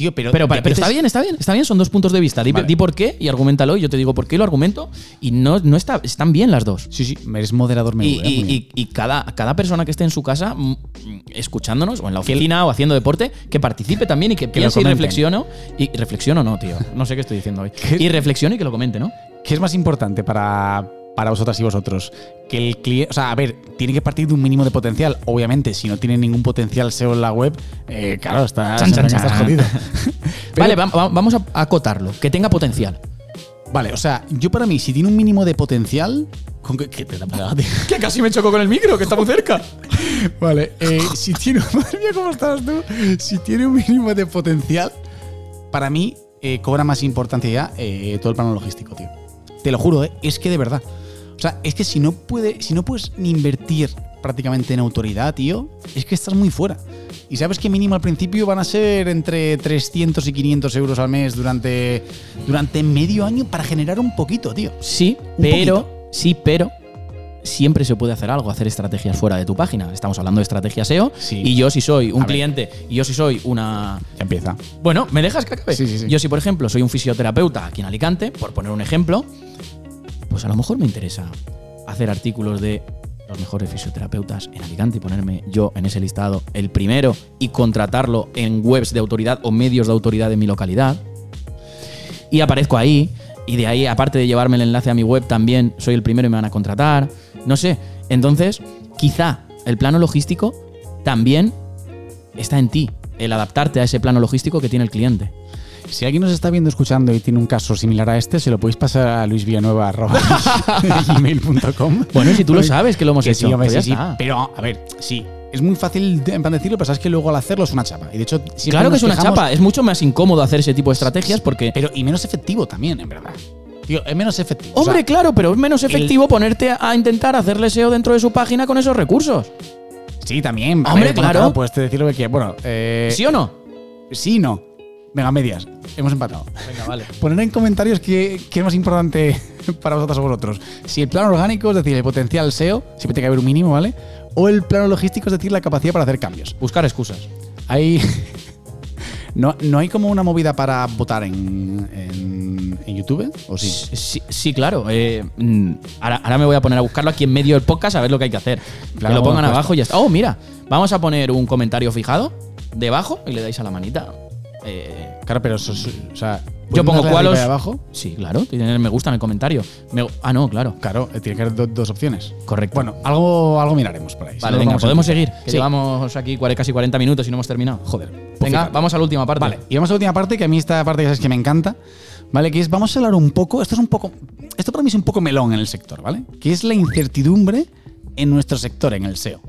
Tío, pero. Pero, está bien, está bien, está bien, son dos puntos de vista. Di, Vale. di por qué y argumentalo, y yo te digo por qué lo argumento. Y no, no está, están bien las dos. Sí, sí, eres moderador Y, menudo. ¿eh? y- bien. y- y cada, cada persona que esté en su casa mm, escuchándonos o en la oficina o haciendo deporte, que participe también y que, lo piense y comenten. reflexione. Y reflexiono no, tío. No sé qué estoy diciendo hoy. *laughs* ¿Qué? Y reflexione y que lo comente, ¿no? ¿Qué es más importante para, para vosotras y vosotros? Que el cliente. O sea, a ver, tiene que partir de un mínimo de potencial. Obviamente, si no tiene ningún potencial SEO en la web, eh, claro, estás, Chan, chan, estás chan. jodido. *laughs* Pero- vale, va- va- vamos a acotarlo. Que tenga potencial. Vale, o sea, yo para mí, si tiene un mínimo de potencial. ¿Con qué, qué te da para Que casi me chocó con el micro, que está muy cerca. *laughs* Vale, eh, si tiene. *laughs* Madre mía, ¿cómo estás tú? Si tiene un mínimo de potencial, para mí eh, cobra más importancia ya eh, todo el plano logístico, tío. Te lo juro, es que de verdad. O sea, es que si no, puede, si no puedes ni invertir prácticamente en autoridad, tío, es que estás muy fuera. Y sabes que mínimo al principio van a ser entre 300 y 500 euros al mes durante, durante medio año para generar un poquito, tío. Sí, Un pero. Sí, pero. Siempre se puede hacer algo, hacer estrategias fuera de tu página. Estamos hablando de estrategia SEO. Sí. Y yo, si soy un A ver. cliente y yo, si soy una Ya empieza. Bueno, ¿me dejas que acabe? Sí, sí, sí. Yo si, por ejemplo, soy un fisioterapeuta aquí en Alicante, por poner un ejemplo, pues a lo mejor me interesa hacer artículos de los mejores fisioterapeutas en Alicante y ponerme yo en ese listado el primero y contratarlo en webs de autoridad o medios de autoridad de mi localidad. Y aparezco ahí. Y de ahí, aparte de llevarme el enlace a mi web, también soy el primero y me van a contratar. No sé. Entonces, quizá el plano logístico también está en ti, el adaptarte a ese plano logístico que tiene el cliente. Si alguien nos está viendo, escuchando y tiene un caso similar a este, se lo podéis pasar a luisvillanueva.gmail.com. *laughs* Bueno, si tú lo sabes que lo hemos Que hecho, sí, pues sí. Pero, a ver, sí. Es muy fácil en plan decirlo, pero sabes que luego al hacerlo es una chapa. Y de hecho, Claro que es una quejamos- chapa, es mucho más incómodo hacer ese tipo de estrategias porque... Pero, y menos efectivo también, en verdad. Tío, es menos efectivo. O Hombre, sea, claro, pero es menos efectivo ponerte a intentar hacerle SEO dentro de su página con esos recursos. sí, también. Hombre, ver, claro. Puedes decir lo que quieras. Bueno, eh, ¿Sí o no? sí, no. Venga, medias. Hemos empatado. Venga, vale. *laughs* Poner en comentarios qué, qué es más importante *laughs* para vosotros o vosotros. Si el plano orgánico, es decir, el potencial SEO, siempre tiene que haber un mínimo, ¿vale? O el plano logístico, es decir, la capacidad para hacer cambios. Buscar excusas. Hay. *laughs* No, no hay como una movida para votar en, en, en YouTube, ¿o sí? Sí, sí, claro. eh, mm, ahora, ahora me voy a poner a buscarlo aquí en medio del podcast a ver lo que hay que hacer. Claro, que lo pongan abajo y ya está. Oh, mira, vamos a poner un comentario fijado debajo y le dais a la manita. Eh, Claro, pero eso es- o sea, Yo ¿puedes pongo darle cuál arriba os- y abajo. sí, claro, tiene me gusta en el comentario. Me- ah, no, claro. Claro, eh, tiene que haber do- dos opciones. Correcto. Bueno, algo, algo miraremos por ahí. Vale, venga, podemos seguir. Que Sí. llevamos aquí casi 40 minutos y no hemos terminado. Joder. Venga, vamos a la última parte. Vale, y vamos a la última parte, que a mí esta parte ya sabes que me encanta, ¿vale? Que es, vamos a hablar un poco, esto es un poco, esto para mí es un poco melón en el sector, ¿vale? Que es la incertidumbre en nuestro sector, en el SEO.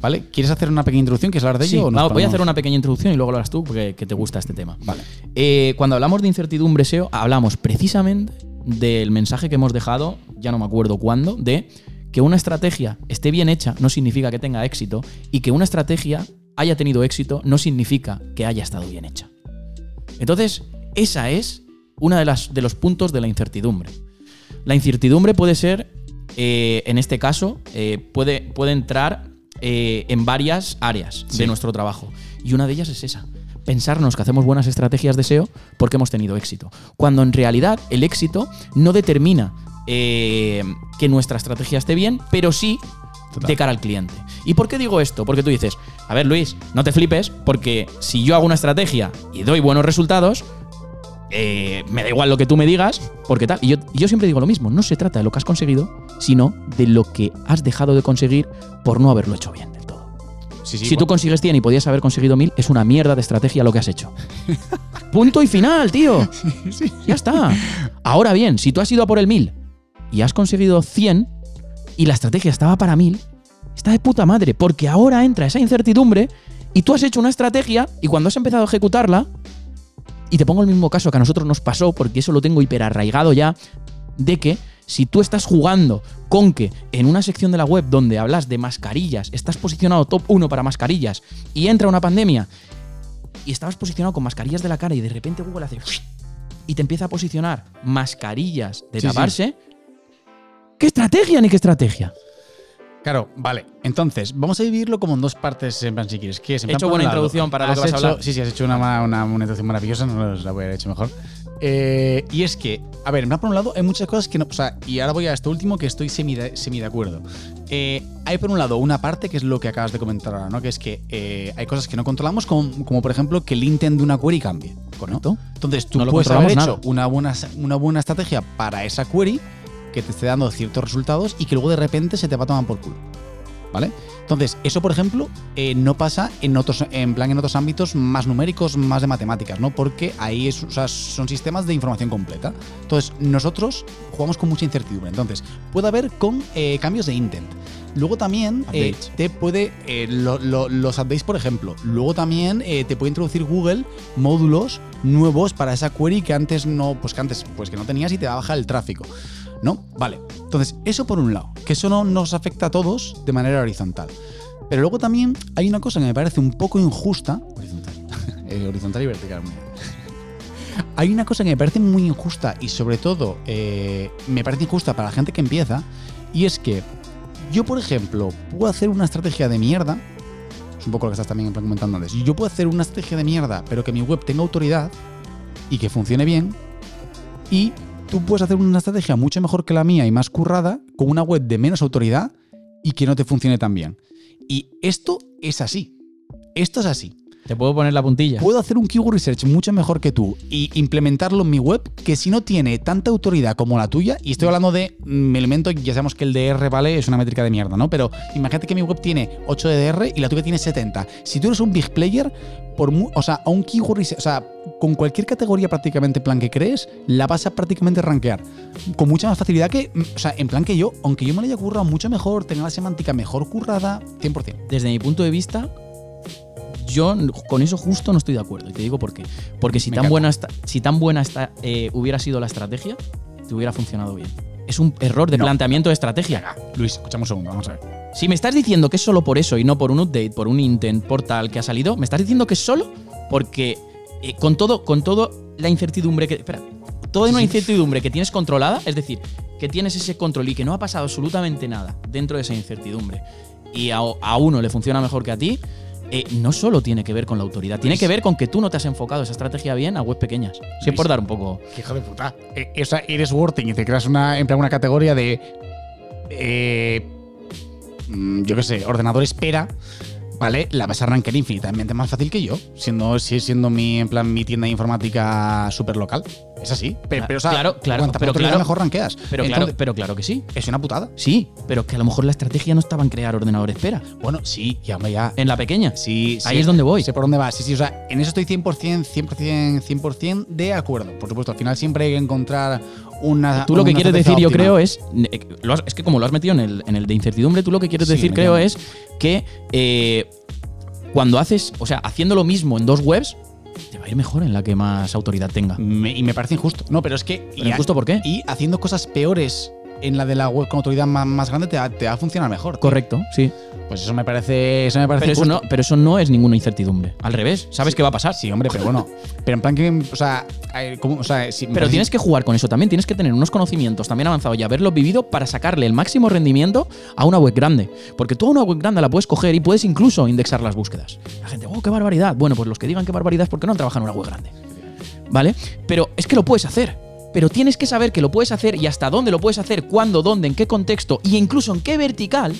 ¿vale? ¿Quieres hacer una pequeña introducción? ¿Quieres hablar de Sí, ello? o nos va- voy a hacer una pequeña introducción y luego lo harás tú porque que te gusta este tema. Vale. Eh, cuando hablamos de incertidumbre SEO, hablamos precisamente del mensaje que hemos dejado, ya no me acuerdo cuándo, de que una estrategia esté bien hecha no significa que tenga éxito y que una estrategia haya tenido éxito no significa que haya estado bien hecha. Entonces, esa es una de, las, de los puntos de la incertidumbre. La incertidumbre puede ser, eh, en este caso, eh, puede, puede entrar eh, en varias áreas Sí. de nuestro trabajo. Y una de ellas es esa. Pensarnos que hacemos buenas estrategias de SEO porque hemos tenido éxito. Cuando en realidad el éxito no determina eh, que nuestra estrategia esté bien, pero sí Total. de cara al cliente. ¿Y por qué digo esto? Porque tú dices, a ver Luis, no te flipes, porque si yo hago una estrategia y doy buenos resultados, eh, me da igual lo que tú me digas, porque tal. Y yo, siempre digo lo mismo, no se trata de lo que has conseguido, sino de lo que has dejado de conseguir por no haberlo hecho bien del todo. Sí, sí, si tú consigues 100 y podías haber conseguido 1000, es una mierda de estrategia lo que has hecho. *laughs* Punto y final, tío. Ya está. Ahora bien, si tú has ido a por el 1000 y has conseguido 100 y la estrategia estaba para 1000, está de puta madre, porque ahora entra esa incertidumbre y tú has hecho una estrategia y cuando has empezado a ejecutarla, y te pongo el mismo caso que a nosotros nos pasó, porque eso lo tengo hiperarraigado ya, de que si tú estás jugando con que en una sección de la web donde hablas de mascarillas, estás posicionado top 1 para mascarillas y entra una pandemia y estabas posicionado con mascarillas de la cara y de repente Google hace y te empieza a posicionar mascarillas de Sí, sí. taparse, ¿qué estrategia ni qué estrategia? Claro, vale. Entonces, vamos a dividirlo como en dos partes, en plan, si quieres. ¿Qué es? En He plan, hecho buena lado, introducción para lo que vas a hablar. Sí, sí, has hecho una, una, una introducción maravillosa, no la voy a haber hecho mejor. Eh, y es que, a ver, por un lado, hay muchas cosas que no. O sea, y ahora voy a esto último que estoy semi de, semi de acuerdo. Eh, hay por un lado una parte que es lo que acabas de comentar ahora, ¿no? Que es que eh, hay cosas que no controlamos, como, como por ejemplo que el intent de una query cambie. ¿no? Correcto. Entonces tú No puedes haber hecho una buena, una buena estrategia para esa query que te esté dando ciertos resultados y que luego de repente se te va a tomar por culo. ¿Vale? Entonces, eso, por ejemplo, eh, no pasa en otros, en plan en otros ámbitos más numéricos, más de matemáticas, ¿no? Porque ahí es, o sea, son sistemas de información completa. Entonces, nosotros jugamos con mucha incertidumbre. Entonces, puede haber con eh, cambios de intent. Luego también eh, te puede. lo- lo- los updates, por ejemplo. Luego también te puede introducir Google módulos nuevos para esa query que antes no. Pues que antes, pues que no tenías y te va a bajar el tráfico. ¿No? Vale. Entonces, eso por un lado. Que eso no nos afecta a todos de manera horizontal. Pero luego también hay una cosa que me parece un poco injusta. Horizontal. *laughs* Eh, horizontal y vertical. Hay una cosa que me parece muy injusta y sobre todo eh, me parece injusta para la gente que empieza y es que yo, por ejemplo, puedo hacer una estrategia de mierda. Es un poco lo que estás también comentando antes. Yo puedo hacer una estrategia de mierda, pero que mi web tenga autoridad y que funcione bien. Y tú puedes hacer una estrategia mucho mejor que la mía y más currada con una web de menos autoridad y que no te funcione tan bien. Y esto es así. Esto es así. Te puedo poner la puntilla. Puedo hacer un keyword research mucho mejor que tú y implementarlo en mi web que si no tiene tanta autoridad como la tuya, y estoy hablando de mm, elemento, ya sabemos que el DR vale, es una métrica de mierda, ¿no? Pero imagínate que mi web tiene 8 de DR y la tuya tiene 70. Si tú eres un big player, por mu- o sea, a un keyword research, o sea, con cualquier categoría prácticamente en plan que crees, la vas a prácticamente rankear con mucha más facilidad que, mm, o sea, en plan que yo, aunque yo me la haya currado mucho mejor, tenga la semántica mejor currada, 100%. Desde mi punto de vista, yo con eso justo no estoy de acuerdo. Y te digo por qué. Porque si Me tan encanta. buena, esta- si tan buena esta, eh, hubiera sido la estrategia, te hubiera funcionado bien. Es un error de No. planteamiento de estrategia. Luis, escuchamos un segundo, vamos a ver. Si me estás diciendo que es solo por eso y no por un update, por un intent portal que ha salido, me estás diciendo que es solo porque eh, con todo, con todo la incertidumbre que. Espera, toda una incertidumbre que tienes controlada, es decir, que tienes ese control y que no ha pasado absolutamente nada dentro de esa incertidumbre y a, a uno le funciona mejor que a ti, eh, no solo tiene que ver con la autoridad, tiene que ver con que tú no te has enfocado esa estrategia bien a web pequeñas. Si es por dar un poco. Hijo de puta. Eh, o sea, eres Worting y te creas una, en plan una categoría de. eh, mm, yo qué sé, ordenador espera. ¿Vale? La vas a rankear infinitamente más fácil que yo, siendo, si- siendo mi, en plan, mi tienda de informática súper local. Es así. Pero, pero, o sea, claro, claro, cuanta pero claro. mejor rankeas. Pero, Entonces, claro, pero claro que sí. Es una putada. Sí, pero que a lo mejor la estrategia no estaba en crear ordenador espera. Bueno, sí, ya, ya. En la pequeña. Sí, Ahí sí, es donde voy. Sé por dónde vas. Sí, sí, o sea, en eso estoy 100%, 100%, 100% de acuerdo. Por supuesto, al final siempre hay que encontrar una. Tú lo que quieres decir, yo creo, es. eh, lo has- es que como lo has metido en el, en el de incertidumbre, tú lo que quieres Sí, decir, creo, es que eh, cuando haces. O sea, haciendo lo mismo en dos webs, te va a ir mejor en la que más autoridad tenga. Me- y me parece injusto. No, pero es que. ¿Pero injusto por qué? Y haciendo cosas peores en la de la web con autoridad más, más grande te va, te va a funcionar mejor. tío. Correcto, sí. Pues eso me parece. Eso me parece Pero eso, no, pero eso no es ninguna incertidumbre. Al revés, sabes qué va a pasar. Sí, hombre, pero bueno. Pero en plan que. O sea, ¿cómo? o sea si- me Pero tienes que jugar con eso también, tienes que tener unos conocimientos también avanzados y haberlos vivido para sacarle el máximo rendimiento a una web grande. Porque tú a una web grande la puedes coger y puedes incluso indexar las búsquedas. La gente, oh, qué barbaridad. Bueno, pues los que digan qué barbaridad es porque no han trabajado en una web grande. ¿Vale? Pero es que lo puedes hacer. Pero tienes que saber que lo puedes hacer y hasta dónde lo puedes hacer, cuándo, dónde, en qué contexto y incluso en qué vertical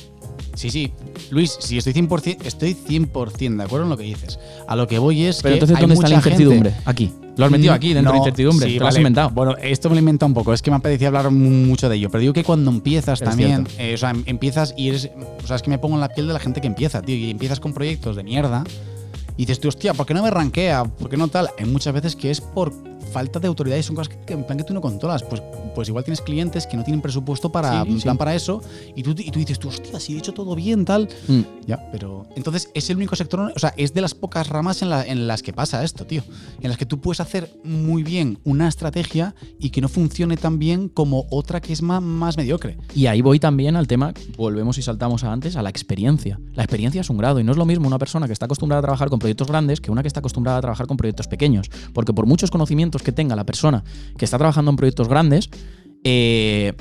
Sí, sí. Luis, sí, estoy 100%, estoy 100% de acuerdo en lo que dices. A lo que voy es Pero que entonces, hay ¿dónde está la mucha gente- incertidumbre? Aquí. Lo has metido aquí, dentro de incertidumbre. sí, te lo has inventado. Bueno, esto me lo he inventado un poco. Es que me apetecía hablar mucho de ello. Pero digo que cuando empiezas Es también, eh, o sea, em- empiezas y eres. O sea, es que me pongo en la piel de la gente que empieza, tío. Y empiezas con proyectos de mierda. Y dices, tú, hostia, ¿por qué no me rankea? ¿Por qué no tal? Hay muchas veces que es por falta de autoridad y son cosas que, en plan que tú no controlas. Pues, pues igual tienes clientes que no tienen presupuesto para, Sí, en sí. plan para eso. Y tú, y tú dices, tú, hostia, si he hecho todo bien, tal. Mm. Ya, pero entonces es el único sector, o sea, es de las pocas ramas en, la- en las que pasa esto, tío. En las que tú puedes hacer muy bien una estrategia y que no funcione tan bien como otra que es más, más mediocre. Y ahí voy también al tema, volvemos y saltamos a antes, a la experiencia. La experiencia es un grado y no es lo mismo una persona que está acostumbrada a trabajar con proyectos grandes que una que está acostumbrada a trabajar con proyectos pequeños. Porque por muchos conocimientos que tenga la persona que está trabajando en proyectos grandes, eh,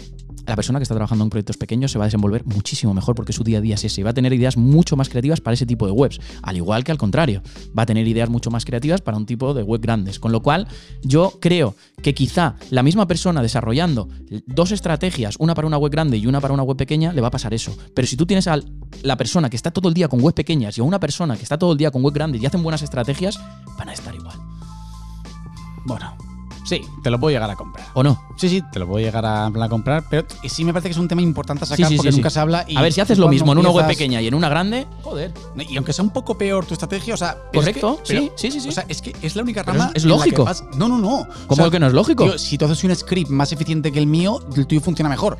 la persona que está trabajando en proyectos pequeños se va a desenvolver muchísimo mejor porque su día a día es ese y va a tener ideas mucho más creativas para ese tipo de webs. Al igual que al contrario, va a tener ideas mucho más creativas para un tipo de web grandes. Con lo cual, yo creo que quizá la misma persona desarrollando dos estrategias, una para una web grande y una para una web pequeña, le va a pasar eso. Pero si tú tienes a la persona que está todo el día con web pequeñas y a una persona que está todo el día con web grandes y hacen buenas estrategias, van a estar igual. Bueno, sí, te lo puedo llegar a comprar. ¿O no? Sí, sí, te lo puedo llegar a, comprar, pero sí me parece que es un tema importante a sacar sí, porque sí, nunca se habla. Y a ver, si haces lo mismo en una web pequeña y en una grande, joder. Y aunque sea un poco peor tu estrategia, o sea. pero es que- Correcto, sí, pero- sí, sí, sí. O sea, es que es la única Pero rama. es- es lógico. vas- no, no, no. ¿Cómo O sea, que no es lógico? tío, si tú haces un script más eficiente que el mío, el tuyo funciona mejor.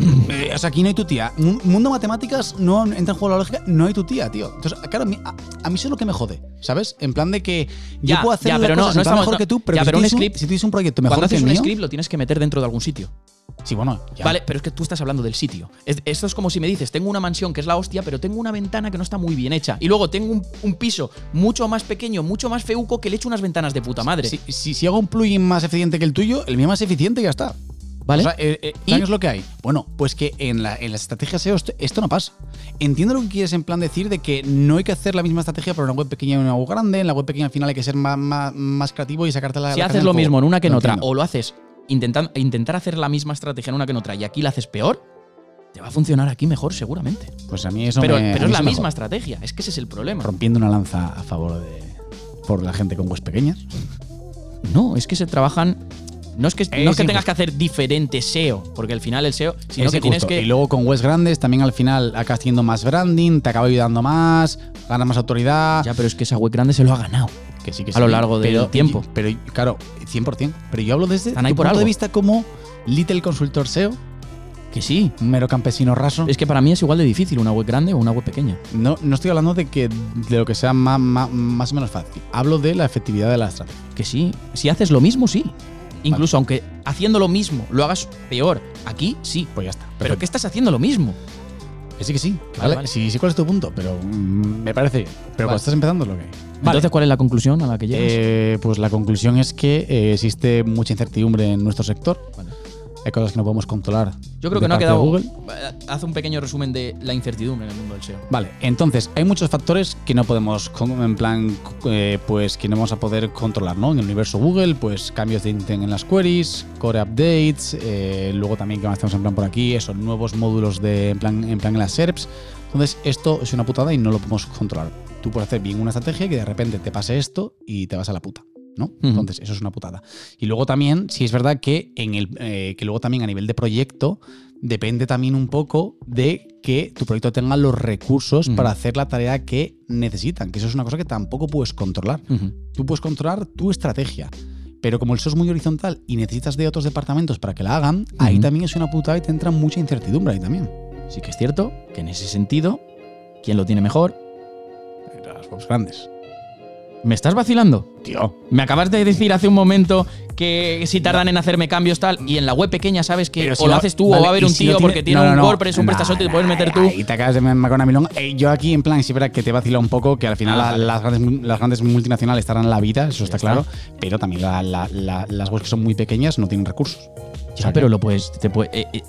*clears throat* Eh, o sea, aquí no hay tu tía. Mu- Mundo matemáticas no entra en juego la lógica, no hay tu tía, tío. Entonces, claro, a mí, a, a mí eso es lo que me jode, ¿sabes? En plan de que yo Ya, puedo hacer ya, las pero no- cosas no estamos- mejor no- que tú, pero, ya, si pero un script- si tú tienes un proyecto mejor Cuando que haces el un mío, script lo tienes que meter dentro de algún sitio. sí, bueno, ya. Vale, pero es que tú estás hablando del sitio. Es- esto es como si me dices, tengo una mansión que es la hostia, pero tengo una ventana que no está muy bien hecha. Y luego tengo un, un piso mucho más pequeño, mucho más feuco, que le echo unas ventanas de puta madre. Si, si, si hago un plugin más eficiente que el tuyo, el mío más eficiente y ya está. ¿Vale? O sea, eh, eh, ¿Y? ¿sabes lo que hay? Bueno, pues que en, la, en las estrategias SEO esto, esto no pasa. Entiendo lo que quieres en plan decir de que no hay que hacer la misma estrategia para una web pequeña y una web grande. En la web pequeña al final hay que ser más, más, más creativo y sacarte la si la haces lo mismo en una que en otra, o lo haces intentan- intentar hacer la misma estrategia en una que en otra, y aquí la haces peor, te va a funcionar aquí mejor seguramente. Pues a mí eso Pero, me- pero es la misma estrategia, es que ese es el problema. Rompiendo una lanza a favor de por la gente con webs pequeñas. No, es que se trabajan. No es que, no es que tengas que hacer diferente SEO, porque al final el SEO, sino Es que tienes que. Y luego con webs grandes también al final acabas teniendo más branding, te acaba ayudando más, ganas más autoridad. Ya, pero es que esa web grande se lo ha ganado. que sí, que a sí, lo largo del pero- tiempo. Pero claro, 100%. Pero yo hablo desde tu por punto de vista como Little Consultor SEO, Que sí. un mero campesino raso. Es que para mí es igual de difícil una web grande o una web pequeña. No, no estoy hablando de que de lo que sea más, más, más o menos fácil. Hablo de la efectividad de la estrategia. Que sí. Si haces lo mismo, sí. Incluso aunque haciendo lo mismo lo hagas peor, aquí sí. Pues ya está. Pero que estás haciendo lo mismo. Que sí, que sí. Vale, Vale, vale. Sí, sí, cuál es tu punto, pero mm, me parece. Pero cuando estás empezando es lo que. Entonces, ¿cuál es la conclusión a la que llegas? Eh, pues la conclusión es que eh, existe mucha incertidumbre en nuestro sector. Vale. Hay cosas que no podemos controlar. Yo creo que no ha quedado. Google. Haz un pequeño resumen de la incertidumbre en el mundo del SEO. Vale, entonces hay muchos factores que no podemos, en plan, eh, pues que no vamos a poder controlar, ¿no? En el universo Google, pues cambios de intent en las queries, core updates, eh, luego también que hacemos en plan por aquí, esos nuevos módulos de en plan, en plan en las SERPs. Entonces esto es una putada y no lo podemos controlar. Tú puedes hacer bien una estrategia y que de repente te pase esto y te vas a la puta. Entonces, eso es una putada. Y luego también, sí es verdad que en el eh, que luego también a nivel de proyecto depende también un poco de que tu proyecto tenga los recursos para hacer la tarea que necesitan, que eso es una cosa que tampoco puedes controlar. Tú puedes controlar tu estrategia. Pero como el SEO es muy horizontal y necesitas de otros departamentos para que la hagan, ahí también es una putada y te entra mucha incertidumbre ahí también. Sí que es cierto que en ese sentido, ¿quién lo tiene mejor? Las webs grandes. ¿Me estás vacilando? Tío. Me acabas de decir hace un momento que si tardan en hacerme cambios tal, y en la web pequeña sabes que o lo lo- haces tú vale, o va a haber y un si tío tiene- porque tiene no, no, un no. WordPress, un prestasote y te puedes meter tú. Ahí te acabas de macar a milón. Eh, yo aquí, en plan, sí, que te vacila un poco, que al final Ah, la- las, grandes, las grandes multinacionales estarán en la vida, eso está está. claro. Pero también la- la- la- las webs que son muy pequeñas no tienen recursos. Ya, pero lo puedes, te puede- eh, eh,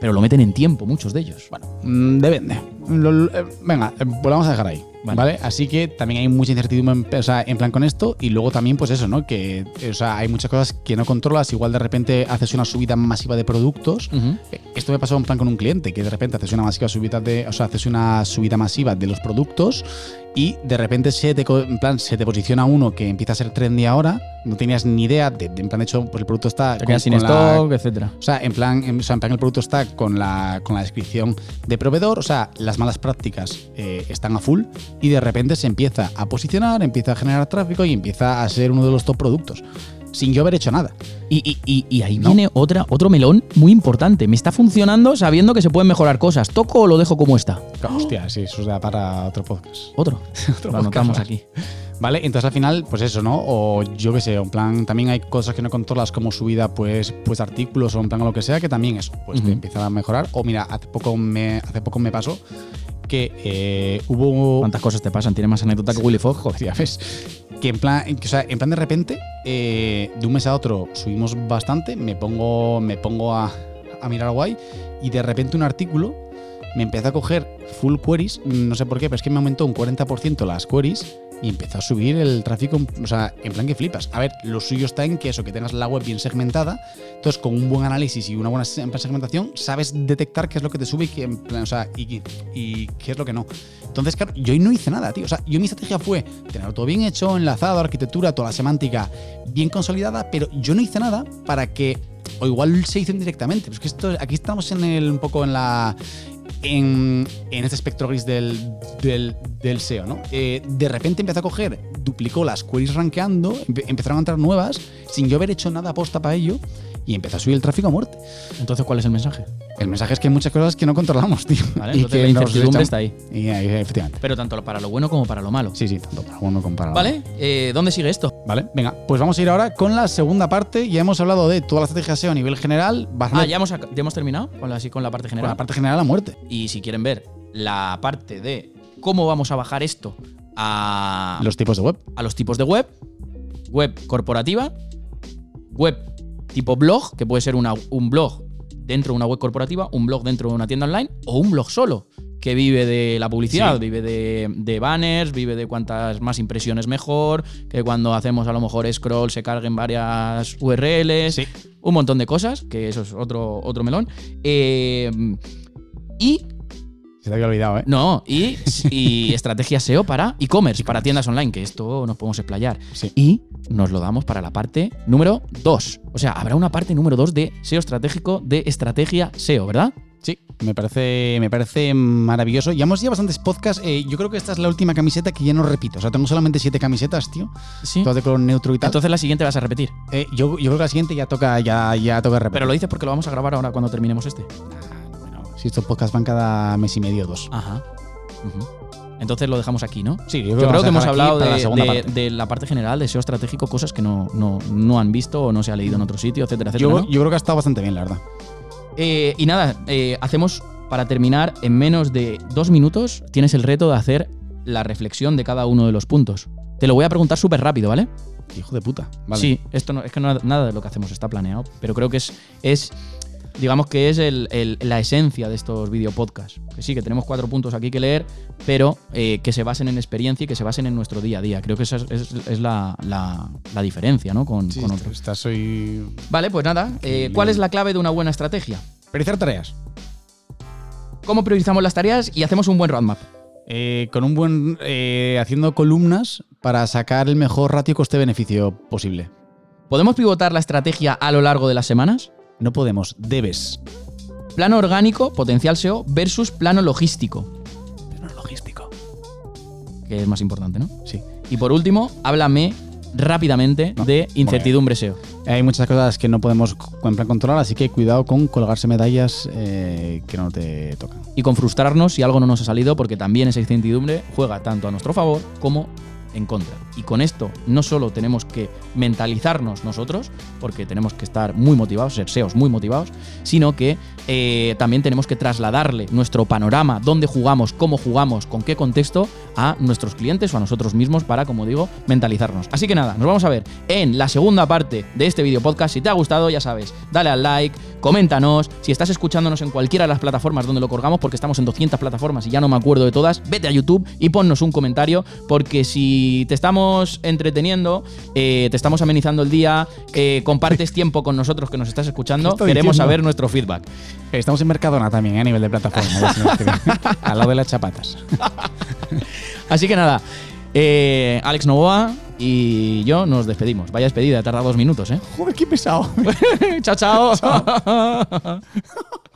pero lo meten en tiempo muchos de ellos. Bueno, Mm, depende. Lo- lo- eh, venga, eh, pues lo vamos a dejar ahí. Vale. Así que también hay mucha incertidumbre en, o sea, en plan con esto. Y luego también, pues eso, ¿no? Que o sea, hay muchas cosas que no controlas. Igual de repente haces una subida masiva de productos. Eh, Esto me pasó en plan con un cliente, que de repente haces una masiva subida de. O sea, haces una subida masiva de los productos y de repente se te, en plan, se te posiciona uno que empieza a ser trendy ahora. No tenías ni idea de, de- en plan, de hecho, pues el producto está. Te con- sin con la- stock, etcétera. o sea, en plan, en, o sea, en plan el producto está con la, con la descripción de proveedor, o sea, las malas prácticas eh, están a full y de repente se empieza a posicionar, empieza a generar tráfico y empieza a ser uno de los top productos, sin yo haber hecho nada. Y, y- y- y ahí No. viene otra, otro melón muy importante. Me está funcionando sabiendo que se pueden mejorar cosas. ¿Toco o lo dejo como está? Hostia, sí, eso da para otro podcast. Otro. *laughs* Otro lo anotamos aquí. ¿Vale? Entonces al final, pues eso, ¿no? O yo qué sé, en plan, también hay cosas que no controlas como subida, pues, pues artículos o en plan o lo que sea, que también eso, pues Ujú. te empieza a mejorar. O mira, hace poco me, hace poco me pasó que eh, hubo ¿Cuántas cosas te pasan? Tiene más anécdota que Willy Fox. *laughs* joder. ya ves. Que en plan, que, o sea, en plan de repente, eh, de un mes a otro subimos bastante, me pongo, me pongo a, a mirar guay y de repente un artículo me empieza a coger full queries, no sé por qué, pero es que me aumentó un 40% las queries y empezó a subir el tráfico, o sea, en plan que flipas. A ver, lo suyo está en que eso, que tengas la web bien segmentada, entonces con un buen análisis y una buena segmentación, sabes detectar qué es lo que te sube y qué, en plan, o sea, y, qué es lo que no. Entonces, claro, yo no hice nada, tío. O sea, yo mi estrategia fue tener todo bien hecho, enlazado, arquitectura, toda la semántica bien consolidada, pero yo no hice nada para que, o igual se hizo indirectamente, pero es que esto, aquí estamos en el, un poco en la, en, en este espectro gris del, del, SEO, ¿no? Eh, de repente empezó a coger, duplicó las queries rankeando, empe- empezaron a entrar nuevas, sin yo haber hecho nada aposta para ello, y empezó a subir el tráfico a muerte. Entonces, ¿cuál es el mensaje? El mensaje es que hay muchas cosas que no controlamos, tío. ¿Vale? *laughs* Y que la incertidumbre está ahí. Y ahí, efectivamente. Pero tanto para lo bueno como para lo malo. Sí, sí, tanto para uno como para ¿Vale? Eh, ¿Dónde sigue esto? Vale, venga, pues vamos a ir ahora con la segunda parte. Ya hemos hablado de toda la estrategia SEO a nivel general, bastante Ah, ¿ya hemos, ya hemos terminado con la, así con la parte con general. la parte general a muerte. Y si quieren ver la parte de cómo vamos a bajar esto a Los tipos de web. a los tipos de web, web corporativa, web tipo blog, que puede ser una- un blog dentro de una web corporativa, un blog dentro de una tienda online o un blog solo, que vive de la publicidad, Sí. vive de, de banners, vive de cuantas más impresiones mejor, que cuando hacemos a lo mejor scroll se carguen varias URLs, Sí. un montón de cosas, que eso es otro, otro melón. Eh, y Se te había olvidado, ¿eh? no, y, y estrategia SEO para e-commerce, para tiendas online, que esto nos podemos explayar. Sí. Y nos lo damos para la parte número 2. O sea, habrá una parte número 2 de SEO estratégico de estrategia SEO, ¿verdad? Sí, me parece, me parece maravilloso. Llevamos ya bastantes podcasts. eh, yo creo que esta es la última camiseta que ya no repito. O sea, tengo solamente siete camisetas, tío. Sí. Todas de color neutro y tal. Entonces la siguiente vas a repetir. Eh, yo, yo creo que la siguiente ya toca, ya, ya toca repetir. Pero lo dices porque lo vamos a grabar ahora cuando terminemos este. Si estos podcasts van cada mes y medio o dos. Ajá. Entonces lo dejamos aquí, ¿no? Sí, Yo creo que hemos hablado de, la de- parte. de la parte general de SEO estratégico, cosas que no, no, no han visto o no se ha leído en otro sitio, etcétera, etcétera. Yo, ¿no? yo creo que ha estado bastante bien, la verdad. Eh, y nada, eh, hacemos para terminar en menos de dos minutos. Tienes el reto de hacer la reflexión de cada uno de los puntos. Te lo voy a preguntar súper rápido, ¿vale? Hijo de puta. Vale. Sí, esto no, es que no- nada de lo que hacemos está planeado, pero creo que es, es digamos que es el- el- la esencia de estos videopodcasts. Que sí, que tenemos cuatro puntos aquí que leer, pero eh, que se basen en experiencia y que se basen en nuestro día a día. Creo que esa es, es- es la, la- la diferencia, ¿no? Con, Sí, con otros. soy. Vale, pues nada. eh, ¿Cuál es la clave de una buena estrategia? Priorizar tareas. ¿Cómo priorizamos las tareas y hacemos un buen roadmap? Eh, con un buen. eh, haciendo columnas para sacar el mejor ratio coste-beneficio posible. ¿Podemos pivotar la estrategia a lo largo de las semanas? No podemos, debes. Plano orgánico, potencial SEO, versus plano logístico, Pero logístico. que es más importante, ¿no? Sí. Y por último, háblame rápidamente No, de incertidumbre SEO. Hay muchas cosas que no podemos en plan controlar, así que cuidado con colgarse medallas eh, que no te tocan. Y con frustrarnos si algo no nos ha salido, porque también esa incertidumbre juega tanto a nuestro favor como en contra. Y con esto no solo tenemos que mentalizarnos nosotros, porque tenemos que estar muy motivados, ser SEOs muy motivados, sino que eh, también tenemos que trasladarle nuestro panorama, dónde jugamos, cómo jugamos, con qué contexto a nuestros clientes o a nosotros mismos para, como digo, mentalizarnos. Así que nada, nos vamos a ver en la segunda parte de este video podcast. Si te ha gustado, ya sabes, dale al like, coméntanos. Si estás escuchándonos en cualquiera de las plataformas donde lo colgamos, porque estamos en 200 plataformas y ya no me acuerdo de todas, vete a YouTube y ponnos un comentario, porque si te estamos entreteniendo, eh, te estamos amenizando el día, eh, compartes tiempo con nosotros que nos estás escuchando, queremos diciendo? saber nuestro feedback. Estamos en Mercadona también, ¿eh? a nivel de plataforma. Al lado de las chapatas. *laughs* Así que nada, eh, Alex Novoa y yo nos despedimos. Vaya despedida, tarda dos minutos, ¿eh? Joder, qué pesado. *laughs* chao, chao. *laughs*